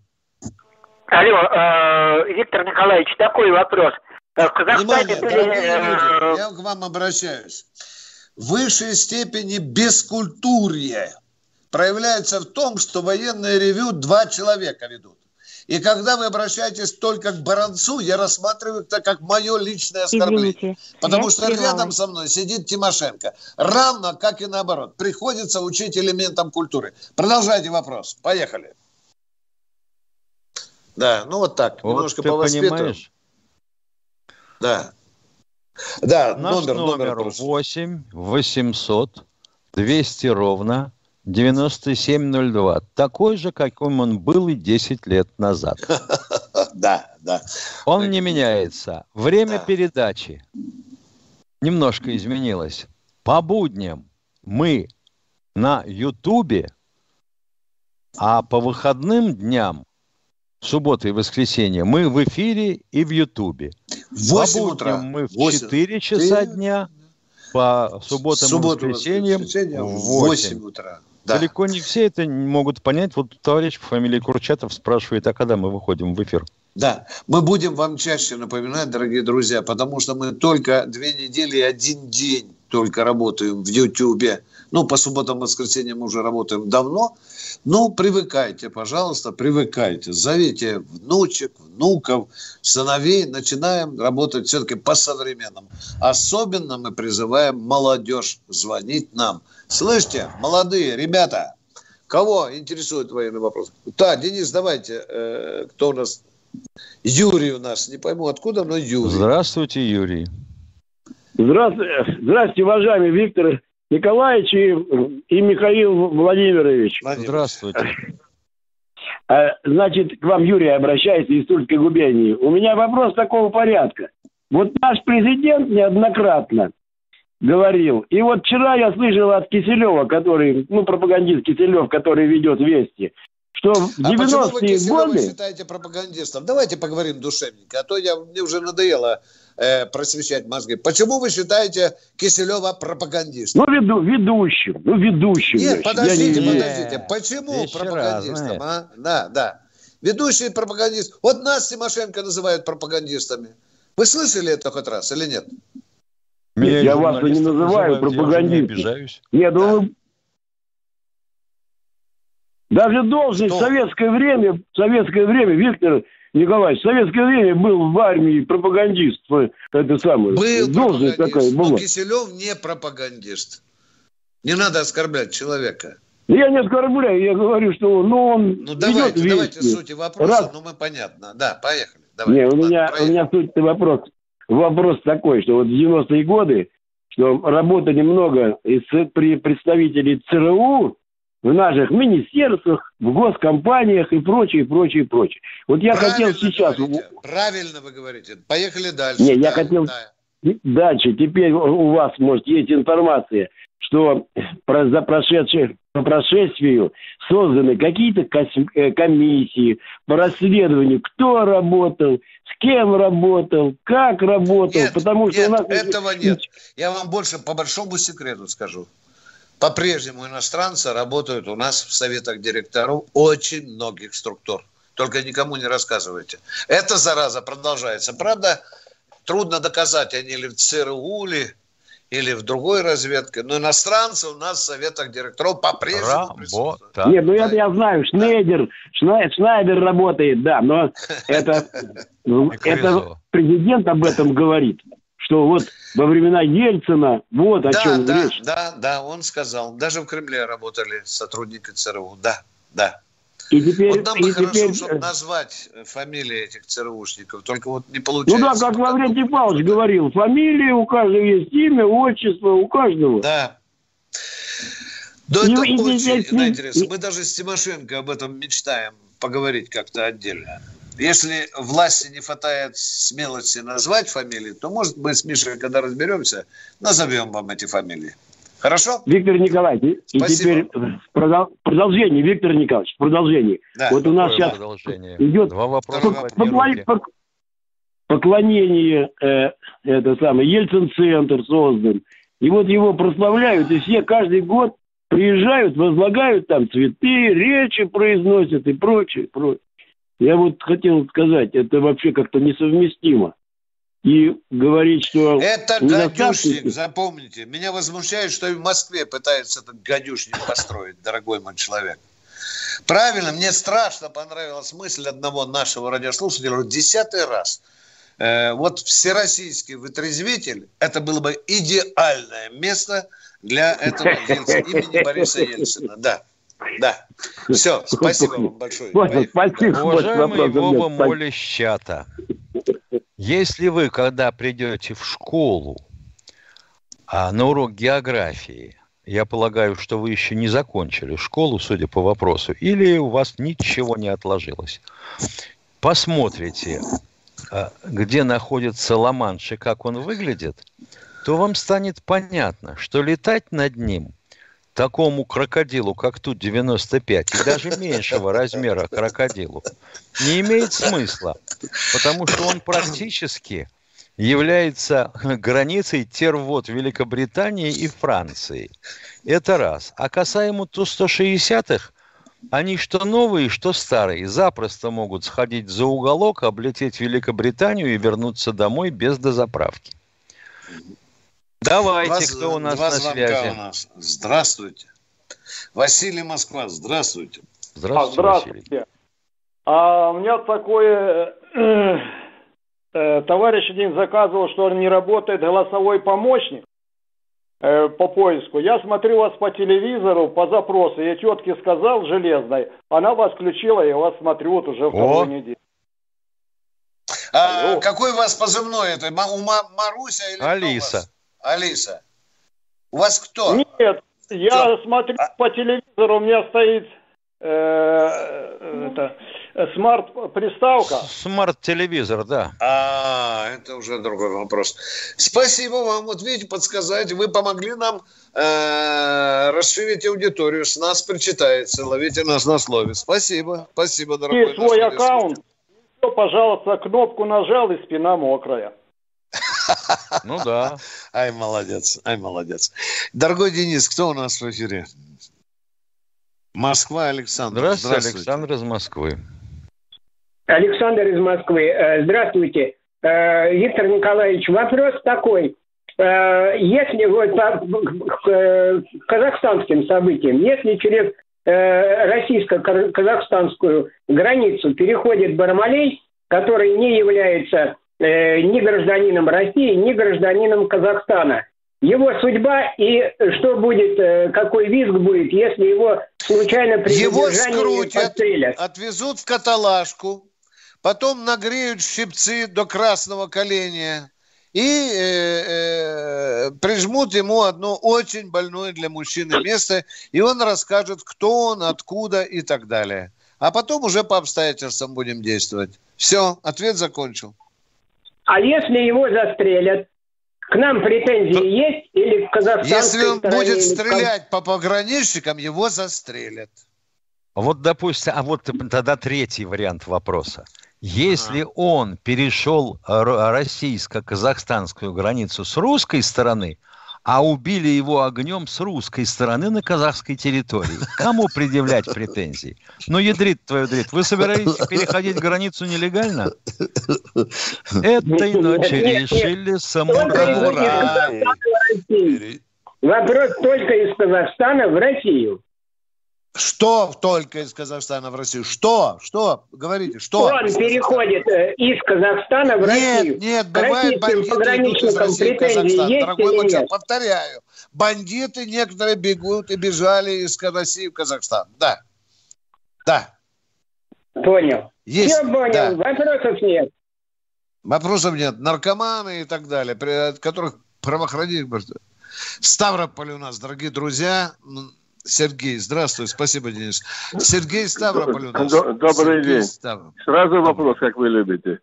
Алло, э, Виктор Николаевич, такой вопрос. В Казахстане были... я к вам обращаюсь. В высшей степени бескультурье проявляется в том, что военное ревю два человека ведут. И когда вы обращаетесь только к Баранцу, я рассматриваю это как мое личное оскорбление. Извините, потому что прервалась. рядом со мной сидит Тимошенко. Равно, как и наоборот. Приходится учить элементам культуры. Продолжайте вопрос. Поехали. Да, ну вот так. Вот немножко ты понимаешь? Да. Да, Наш номер, номер, номер 8 800 200 ровно 9702. Такой же, каким он был и 10 лет назад. да, да. Он не меняется. Время да. передачи немножко изменилось. По будням мы на Ютубе, а по выходным дням, суббота и воскресенье, мы в эфире и в Ютубе. В 8 по утра. мы в 4 часа дня, по субботам и воскресеньям в 8. 8 утра. Да. Далеко не все это могут понять. Вот товарищ по фамилии Курчатов спрашивает, а когда мы выходим в эфир? Да, мы будем вам чаще напоминать, дорогие друзья, потому что мы только две недели и один день только работаем в Ютьюбе. Ну, по субботам и воскресеньям уже работаем давно. Ну, привыкайте, пожалуйста, привыкайте. Зовите внучек, внуков, сыновей. Начинаем работать все-таки по-современному. Особенно мы призываем молодежь звонить нам. Слышите, молодые ребята, кого интересует военный вопрос? Да, Денис, давайте, э, кто у нас? Юрий у нас, не пойму откуда, но Юрий. Здравствуйте, Юрий. Здравствуйте, здравствуйте, уважаемый Виктор Николаевич и, и Михаил Владимирович. Здравствуйте. А, значит, к вам Юрий обращается из Тульской губернии. У меня вопрос такого порядка. Вот наш президент неоднократно говорил, и вот вчера я слышал от Киселева, который, ну, пропагандист Киселев, который ведет «Вести», что в 90-е а почему вы годы... считаете пропагандистом? Давайте поговорим душевненько, а то я, мне уже надоело э, просвещать мозги. Почему вы считаете Киселева пропагандистом? Ну, веду, ведущим, ну, ведущим. Нет, подождите, не... подождите. Почему Еще пропагандистом, раз, а? Да, да. Ведущий пропагандист. Вот нас Тимошенко называют пропагандистами. Вы слышали это хоть раз или нет? Меня я вас не называю пропагандистом. Я не обижаюсь. Нет, ну да. вы даже должность Что? в советское время, в советское время, Виктор Николаевич, в советское время был в армии пропагандист. Это самое. Был должность такая была. Но Киселев не пропагандист. Не надо оскорблять человека. Я не оскорбляю, я говорю, что ну, он Ну давайте, ведет давайте сути вопроса, Раз... ну мы понятно. Да, поехали. Давай, не, у, меня, у меня суть вопрос. Вопрос такой, что вот в 90-е годы, что работали много из, при представителей ЦРУ, в наших министерствах, в госкомпаниях и прочее, прочее, прочее. Вот я Правильно хотел сейчас... Говорите. Правильно вы говорите. Поехали дальше. Не, да, я хотел... Да. Дальше. Теперь у вас, может, есть информация, что за прошедшие, по прошествию созданы какие-то э, комиссии по расследованию, кто работал, с кем работал, как работал, нет, потому что нет, у нас... этого нет. Я вам больше по большому секрету скажу. По-прежнему иностранцы работают у нас в советах директоров очень многих структур. Только никому не рассказывайте. Эта зараза продолжается. Правда, трудно доказать, они ли в ЦРУ, ли, или в другой разведке. Но иностранцы у нас в советах директоров по-прежнему присутствуют. Нет, ну это я знаю. Шнейдер, Шнайдер, Шнайдер работает, да, но это, это президент об этом говорит что вот во времена Ельцина, вот о да, чем да, речь. Да, да, он сказал. Даже в Кремле работали сотрудники ЦРУ, да, да. И теперь, вот нам бы и хорошо, теперь... чтобы назвать фамилии этих ЦРУшников, только вот не получается. Ну да, как Лаврентий Павлович говорил, фамилии, у каждого есть имя, отчество, у каждого. Да. Да, это и, очень и, да, интересно. Мы даже с Тимошенко об этом мечтаем поговорить как-то отдельно. Если власти не хватает смелости назвать фамилии, то, может, мы с Мишей, когда разберемся, назовем вам эти фамилии. Хорошо? Виктор Николаевич, и теперь продолжение, Виктор Николаевич, продолжение. Да. Вот у нас сейчас продолжение? идет Два вопроса поклонение, э, это самое, Ельцин-центр создан. И вот его прославляют, и все каждый год приезжают, возлагают там цветы, речи произносят и прочее, прочее. Я вот хотел сказать, это вообще как-то несовместимо. И говорить, что... Это гадюшник, запомните. Меня возмущает, что и в Москве пытаются этот гадюшник построить, дорогой мой человек. Правильно, мне страшно понравилась мысль одного нашего радиослушателя десятый раз. Э, вот всероссийский вытрезвитель, это было бы идеальное место для этого имени Бориса Ельцина. Да. Да. Все, спасибо вам большое. спасибо. Уважаемый Вова Молещата, если вы, когда придете в школу а, на урок географии, я полагаю, что вы еще не закончили школу, судя по вопросу, или у вас ничего не отложилось. посмотрите, а, где находится Ла-Манш и как он выглядит, то вам станет понятно, что летать над ним такому крокодилу, как тут 95, и даже меньшего размера крокодилу, не имеет смысла, потому что он практически является границей тервод Великобритании и Франции. Это раз. А касаемо Ту-160-х, они что новые, что старые, запросто могут сходить за уголок, облететь Великобританию и вернуться домой без дозаправки. Давайте, Два- кто у нас два на связи? у нас. Здравствуйте. Василий Москва, здравствуйте. Здравствуйте, Здравствуйте. А у меня такое... э, э, товарищ один заказывал, что не работает голосовой помощник э, по поиску. Я смотрю вас по телевизору, по запросу. Я тетке сказал железной, она вас включила, я вас смотрю вот уже вторую неделю. А, какой у вас позывной? Это у Ма- Маруся или кто у Алиса. Алиса. У вас кто? Нет, я смотрю по телевизору, у меня стоит э, это, смарт-приставка. Смарт-телевизор, да. А, это уже другой вопрос. Спасибо вам. Вот видите, подсказать. Вы помогли нам э, расширить аудиторию. С нас причитается. Ловите нас на слове. Спасибо. Спасибо, дорогой. И свой аккаунт. Все, пожалуйста, кнопку нажал и спина мокрая. Ну да. Ай, молодец. Ай, молодец. Дорогой Денис, кто у нас в эфире? Москва, Александр. Здравствуйте, Александр из Москвы. Александр из Москвы. Э, Здравствуйте. Э, Виктор Николаевич, вопрос такой. Э, Если вот по- казахстанским событиям, если через российско-казахстанскую границу переходит Бармалей, который не является э, ни гражданином России, ни гражданином Казахстана, его судьба и что будет, э, какой визг будет, если его случайно при Его скрутят, отвезут в каталажку, потом нагреют щипцы до красного коленя и э, э, прижмут ему одно очень больное для мужчины место, и он расскажет, кто он, откуда и так далее. А потом уже по обстоятельствам будем действовать. Все, ответ закончил. А если его застрелят, к нам претензии есть или к казахстанской Если он стороне, будет стрелять по пограничникам, его застрелят. Вот, допустим, а вот тогда третий вариант вопроса. Если он перешел российско-казахстанскую границу с русской стороны, а убили его огнем с русской стороны на казахской территории, кому предъявлять претензии? Ну, ядрит твою дрит, вы собираетесь переходить границу нелегально? Этой ночью решили самураи. Вопрос только из Казахстана в Россию. Что только из Казахстана в Россию? Что? Что? Говорите, что? Он переходит э, из Казахстана в Россию. Нет, нет, бывает бандиты идут из России в Казахстан. есть Дорогой человек, повторяю. Бандиты некоторые бегут и бежали из России в Казахстан. Да. Да. Понял. Есть, Все понял, да. вопросов нет. Вопросов нет. Наркоманы и так далее, при от которых правоохранитель... Ставрополь у нас, дорогие друзья. Сергей, здравствуй. Спасибо, Денис. Сергей Ставрополь у нас. До- Добрый Сергей день. Ставрополь. Сразу вопрос, как вы любите.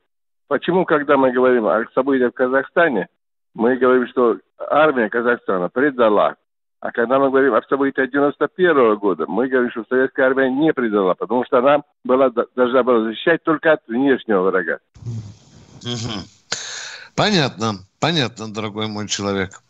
Почему, когда мы говорим о событиях в Казахстане, мы говорим, что армия Казахстана предала, а когда мы говорим о событиях 91 года, мы говорим, что советская армия не предала, потому что она была, должна была защищать только от внешнего врага. Мгм. Понятно, понятно, дорогой мой человек.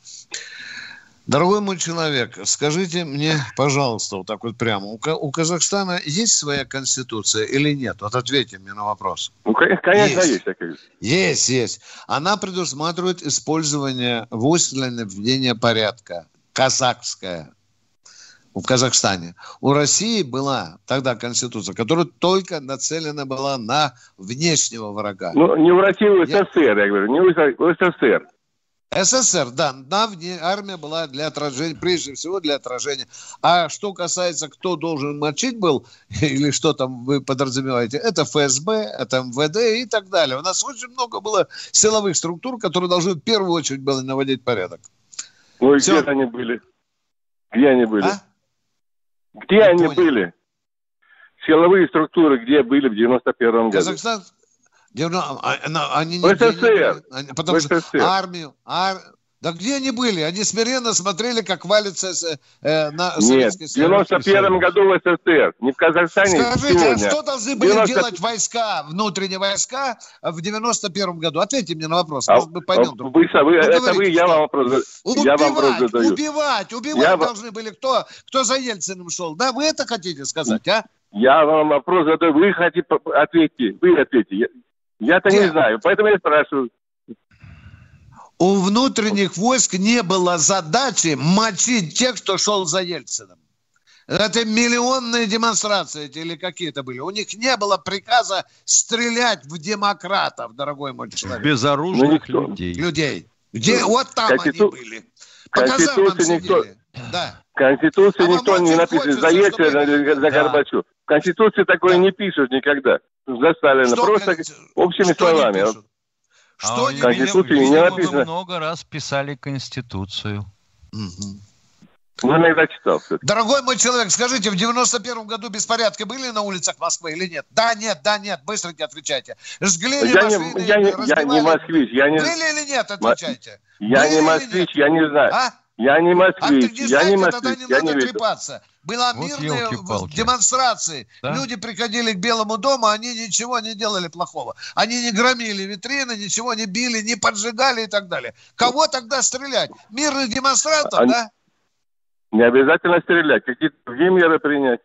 Дорогой мой человек, скажите мне, пожалуйста, вот так вот прямо, у, Ка- у Казахстана есть своя конституция или нет? Вот ответьте мне на вопрос. Ну, кон- конечно, Есть. есть. Есть, есть. Она предусматривает использование войск для наведения порядка. Казахская. В Казахстане. У России была тогда конституция, которая только нацелена была на внешнего врага. Ну, не в России, в СССР, я говорю, не в СССР, СССР. Да, на вне армия была для отражения, прежде всего для отражения. А что касается, кто должен мочить был, или что там вы подразумеваете, это ФСБ, это МВД и так далее. У нас очень много было силовых структур, которые должны в первую очередь были наводить порядок. Ну и Всё. где они были? Где они были? А? Где они были? Силовые структуры где были в 91 году? Казахстан, А, они в СССР. Не, потому СССР. что армию, ар... Да где они были? Они смиренно смотрели, как валится э, на Нет, в 91 году в СССР, не в Казахстане. Скажите, сегодня. а что должны были 90... делать войска, внутренние войска в 91 году? Ответьте мне на вопрос, а, может, мы поймем. Вы, вы, ну, это вы, я вам вопрос, убивать, я вам вопрос задаю. Убивать, убивать я... должны были. Кто, кто за Ельциным шел? Да, вы это хотите сказать, а? Я вам вопрос задаю, вы хотите ответить, вы ответите. Я-то не знаю, поэтому я спрашиваю у внутренних войск не было задачи мочить тех, кто шел за Ельциным. Это миллионные демонстрации эти или какие-то были. У них не было приказа стрелять в демократов, дорогой мой человек. Безоружных ну, людей. Людей. Где? Вот там Конститу... они были. По Конституции никто... Да. Конституции а никто не напишет за Ельцина за Горбачева. В Конституции такое да. не пишут никогда. За Сталина. Что, Просто общими что словами. Что а не Конституции не написано. Много раз писали Конституцию. Угу. Ну, иногда читал. Дорогой мой человек, скажите, в 91 году беспорядки были на улицах Москвы или нет? Да, нет, да, нет, быстренько отвечайте. Жгли ли я машины, не, я, не, я не москвич. Я не... Были или нет, отвечайте. Я были не москвич, я не знаю. А? Я не москвич, а ты не я не москвич, тогда не я надо не трепаться. Была вот мирная демонстрация. Да? Люди приходили к Белому дому, они ничего не делали плохого. Они не громили витрины, ничего не били, не поджигали и так далее. Кого тогда стрелять? Мирных демонстрантов, они... да? Не обязательно стрелять. Какие-то другие меры принять.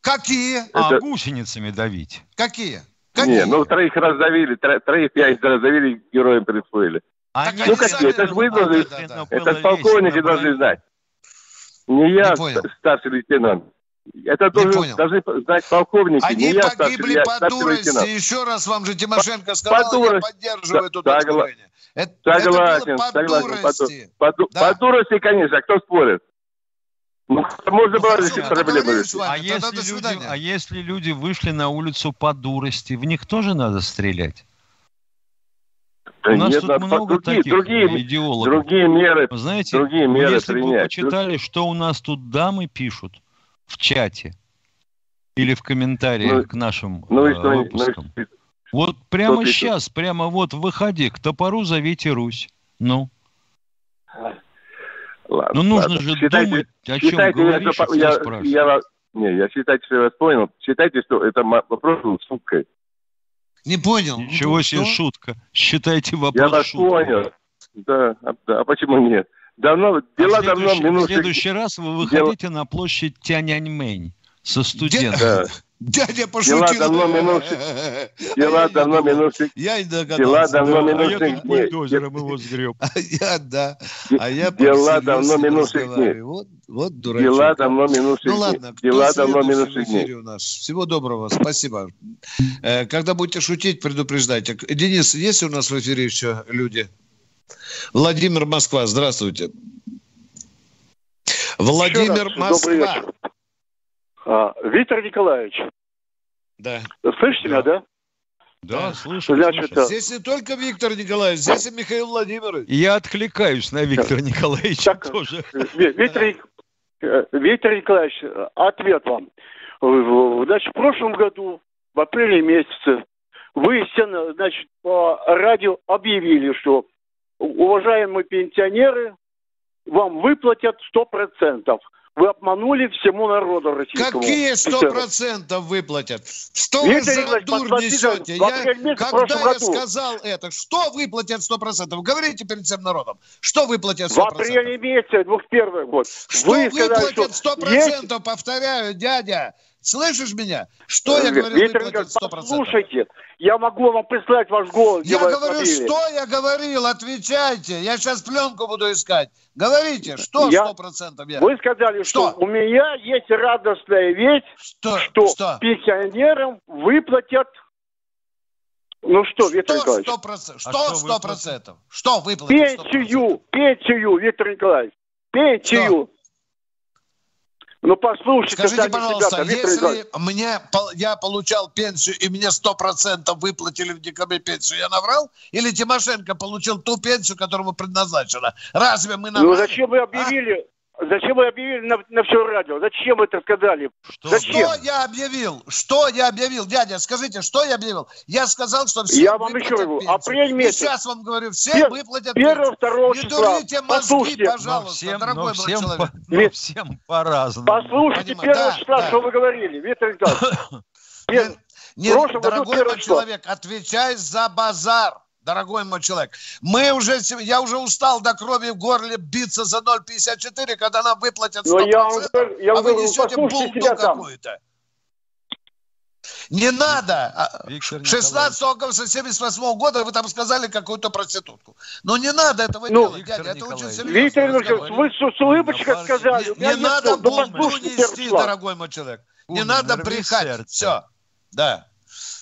Какие? А, Это... А гусеницами давить. Какие? Какие? Не, ну троих раздавили, троих, пять раздавили, героям присвоили. Они ну какие? Это же вы должны, да, да, да. это полковники должны знать. Не я, не старший лейтенант. Это должен, должны знать полковники, Они не я, погибли старший, по старший дурости. Лейтенант. Еще раз вам же Тимошенко сказал, по я поддерживаю эту точку это, Согласен, это согласен. Дурости. По, по, да. по дурости, конечно, кто спорит? Ну, можно было решить проблемы. А если, люди, а если люди вышли на улицу по дурости, в них тоже надо стрелять? Да У нас нет, тут много другие, таких другие, идеологов. Другие меры, Знаете, другие меры если принять. бы вы почитали, что у нас тут дамы пишут в чате или в комментариях ну, к нашим ну, э, что, выпускам. Ну, вот прямо сейчас, пишет? прямо вот выходи, к топору зовите Русь. Ну. Ладно, ну, нужно ладно. же считайте, думать, о чем считайте, говоришь, я, я, я, не, я считайте, что я вас понял. Считайте, что это вопрос с суткой. Не понял. Ничего себе что? шутка. Считайте вопрос Я вас шуткой. понял. Да, а, да, а почему нет? Давно, дела а давно минувших... В следующий раз вы выходите дела... на площадь Тяньаньмэнь со студентами. Да. Дядя пошутил. Дела давно минувших. Дела давно минувших. Я не догадался. Дела давно минувших. А я бульдозером его сгреб. А я, да. А я Дела давно минувших дней. Вот, вот дурачок. Дела давно минувших Ну ладно, Дела давно минувших дней. у нас. Всего доброго, спасибо. Э, когда будете шутить, предупреждайте. Денис, есть у нас в эфире еще люди? Владимир Москва, здравствуйте. Владимир Москва. А, Виктор Николаевич. Да. Слышите да. меня, да? Да, слышу. Значит, слышу. Здесь не только Виктор Николаевич, здесь и Михаил Владимирович. Я откликаюсь на Виктора Николаевича так, тоже. Виктор, э, Виктор Николаевич, ответ вам. Значит, в прошлом году, в апреле месяце, вы, значит, по радио объявили, что уважаемые пенсионеры, вам выплатят 100%. Вы обманули всему народу российскому. Какие сто процентов выплатят? Что вы за дурь несете? Я, когда я году. сказал это, что выплатят сто процентов? Говорите перед всем народом. Что выплатят сто процентов? В апреле месяце, первый год. Что вы выплатят сто процентов? Повторяю, дядя. Слышишь меня? Что я говорю, Виктор выплатят 100%? Слушайте, я могу вам прислать ваш голос. Я говорю, что я говорил, отвечайте. Я сейчас пленку буду искать. Говорите, что сто процентов я... Вы сказали, что? что у меня есть радостная весть, что, что, что? пенсионерам выплатят ну что, Виктор что Николаевич? 100%, а что сто процентов? Что выплатят? Пенсию, пенсию, Виктор Николаевич, пенсию. Ну, послушайте, Скажите, пожалуйста, ребята, если мне, я получал пенсию, и мне сто процентов выплатили в декабре пенсию, я наврал? Или Тимошенко получил ту пенсию, которому предназначена? Разве мы наврали? Ну, зачем вы объявили? Зачем вы объявили на, на все радио? Зачем вы это сказали? Что? Зачем? Что я объявил? Что я объявил? Дядя, скажите, что я объявил? Я сказал, что все Я вам еще говорю, апрель месяц. И сейчас вам говорю, все Пер- выплатят первого, пенсию. второго Не числа. дурите мозги, Послушайте. пожалуйста, но всем, дорогой но всем, человек. по- но всем по-разному. Послушайте, Понимаю. первого Да, числа, да. что вы говорили, Виктор Николаевич. Нет, дорогой человек, отвечай за базар, дорогой мой человек. Мы уже, я уже устал до крови в горле биться за 0,54, когда нам выплатят 100%, Но я вам я а вам вы говорю, несете булду какую-то. Не надо. А, Виктор 16 августа 78 года вы там сказали какую-то проститутку. Но не надо этого Ну, делать, дядя, это очень серьезно. Виктор Николаевич, вы с, улыбочкой сказали. Не, не надо. Ну, булду нести, дорогой мой человек. Не Умер, надо брехать. сердце. Все. Да.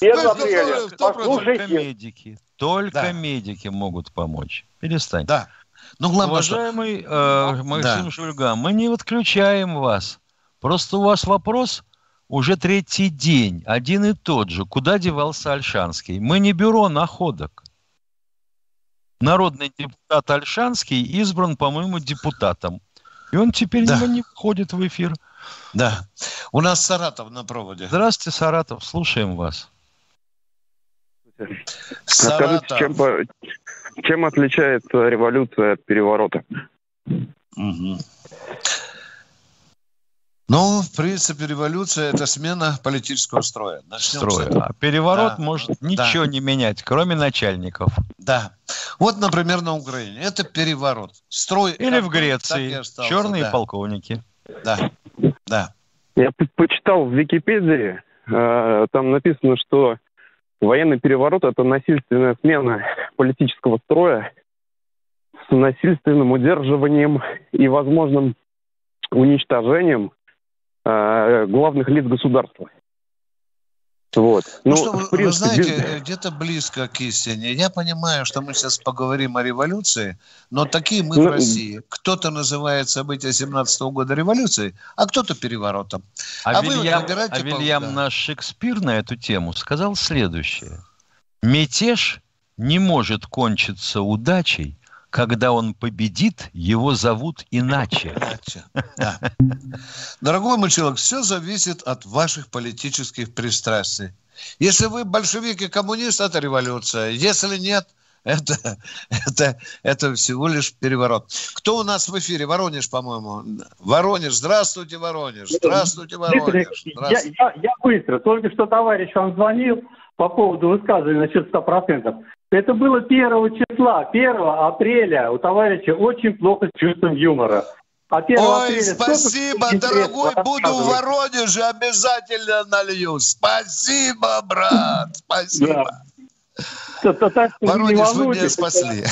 Первого Вы апреля. Послушайте. медики, только Да. медики могут помочь. Перестань. Да. Ну, главное, что... Уважаемый э, Максим Да. Шульга, мы не отключаем вас. Просто у вас вопрос уже третий день, один и тот же. Куда девался Альшанский? Мы не бюро находок. Народный депутат Альшанский избран, по-моему, депутатом. И он теперь Да. не, не входит в эфир. Да. У нас Саратов на проводе. Здравствуйте, Саратов, слушаем вас. Скажите, чем, Саратов. по- чем отличается революция от переворота? Мгм. Ну, в принципе, революция – это смена политического строя. Начнем с Строя. этого. А переворот Да. может ничего Да. не менять, кроме начальников. Да. Вот, например, на Украине. Это переворот. Строй Или в Греции. остался. Черные да. полковники. Да. Да. Я по- почитал в Википедии, э, там написано, что военный переворот – это насильственная смена политического строя с насильственным удерживанием и возможным уничтожением э, главных лиц государства. Вот. Ну, что, в вы, вы принципе, знаете, без- э, где-то близко к истине. Я понимаю, что мы сейчас поговорим о революции, но такие мы в Ну, России. Кто-то называет события 17 года революцией, а кто-то переворотом. А, А вы вот Вильям, выбирайте а Вильям наш Шекспир на эту тему сказал следующее. Мятеж не может кончиться удачей, когда он победит, его зовут иначе. Иначе, да. Дорогой мой человек, все зависит от ваших политических пристрастий. Если вы большевик и коммунист, это революция. Если нет, это, это, это всего лишь переворот. Кто у нас в эфире? Воронеж, по-моему. Воронеж. Здравствуйте, Воронеж. Здравствуйте, Воронеж. Я, Здравствуйте. я, я быстро. Только что товарищ вам звонил по поводу высказывания насчет 100%. Это было 1 числа, 1 апреля. У товарища очень плохо с чувством юмора. А 1 Ой, спасибо, дорогой. Буду в. Воронеже, обязательно налью. Спасибо, брат. Спасибо. Не Воронеж, вы меня спасли.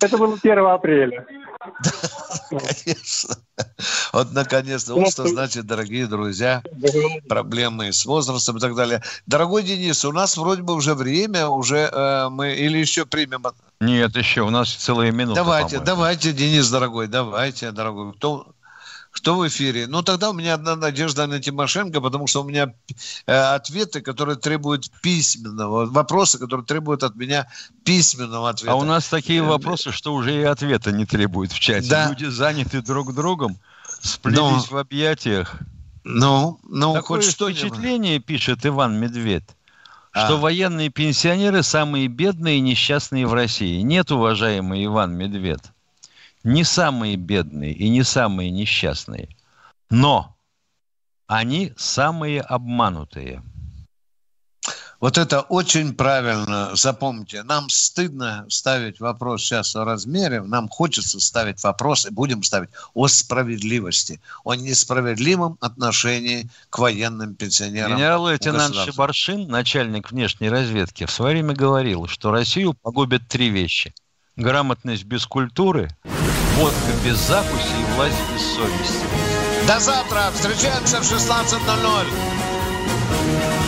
Это было 1 апреля. Конечно. Вот наконец-то. Вот что значит, дорогие друзья, проблемы с возрастом и так далее. Дорогой Денис, у нас вроде бы уже время, уже э, мы или еще примем. Нет, еще у нас целые минуты. давайте, по-моему. давайте, Денис, дорогой, давайте, дорогой. Кто, кто в эфире? Ну, тогда у меня одна надежда на Тимошенко, потому что у меня э, ответы, которые требуют письменного, вопросы, которые требуют от меня письменного ответа. А у нас такие вопросы, что уже и ответа не требуют в чате. Да. Люди заняты друг другом, сплелись Но- в объятиях. Ну, ну, Такое хоть что-нибудь. впечатление, пишет Иван Медведь, А. что военные пенсионеры самые бедные и несчастные в России. Нет, уважаемый Иван Медведь, не самые бедные и не самые несчастные, но они самые обманутые. Вот это очень правильно. Запомните, нам стыдно ставить вопрос сейчас о размере, нам хочется ставить вопрос, и будем ставить, о справедливости, о несправедливом отношении к военным пенсионерам. Генерал-лейтенант. Шибаршин, начальник внешней разведки, в свое время говорил, что Россию погубят три вещи. Грамотность без культуры, Водка без закуси и власть без совести. До завтра! Встречаемся в 16.00!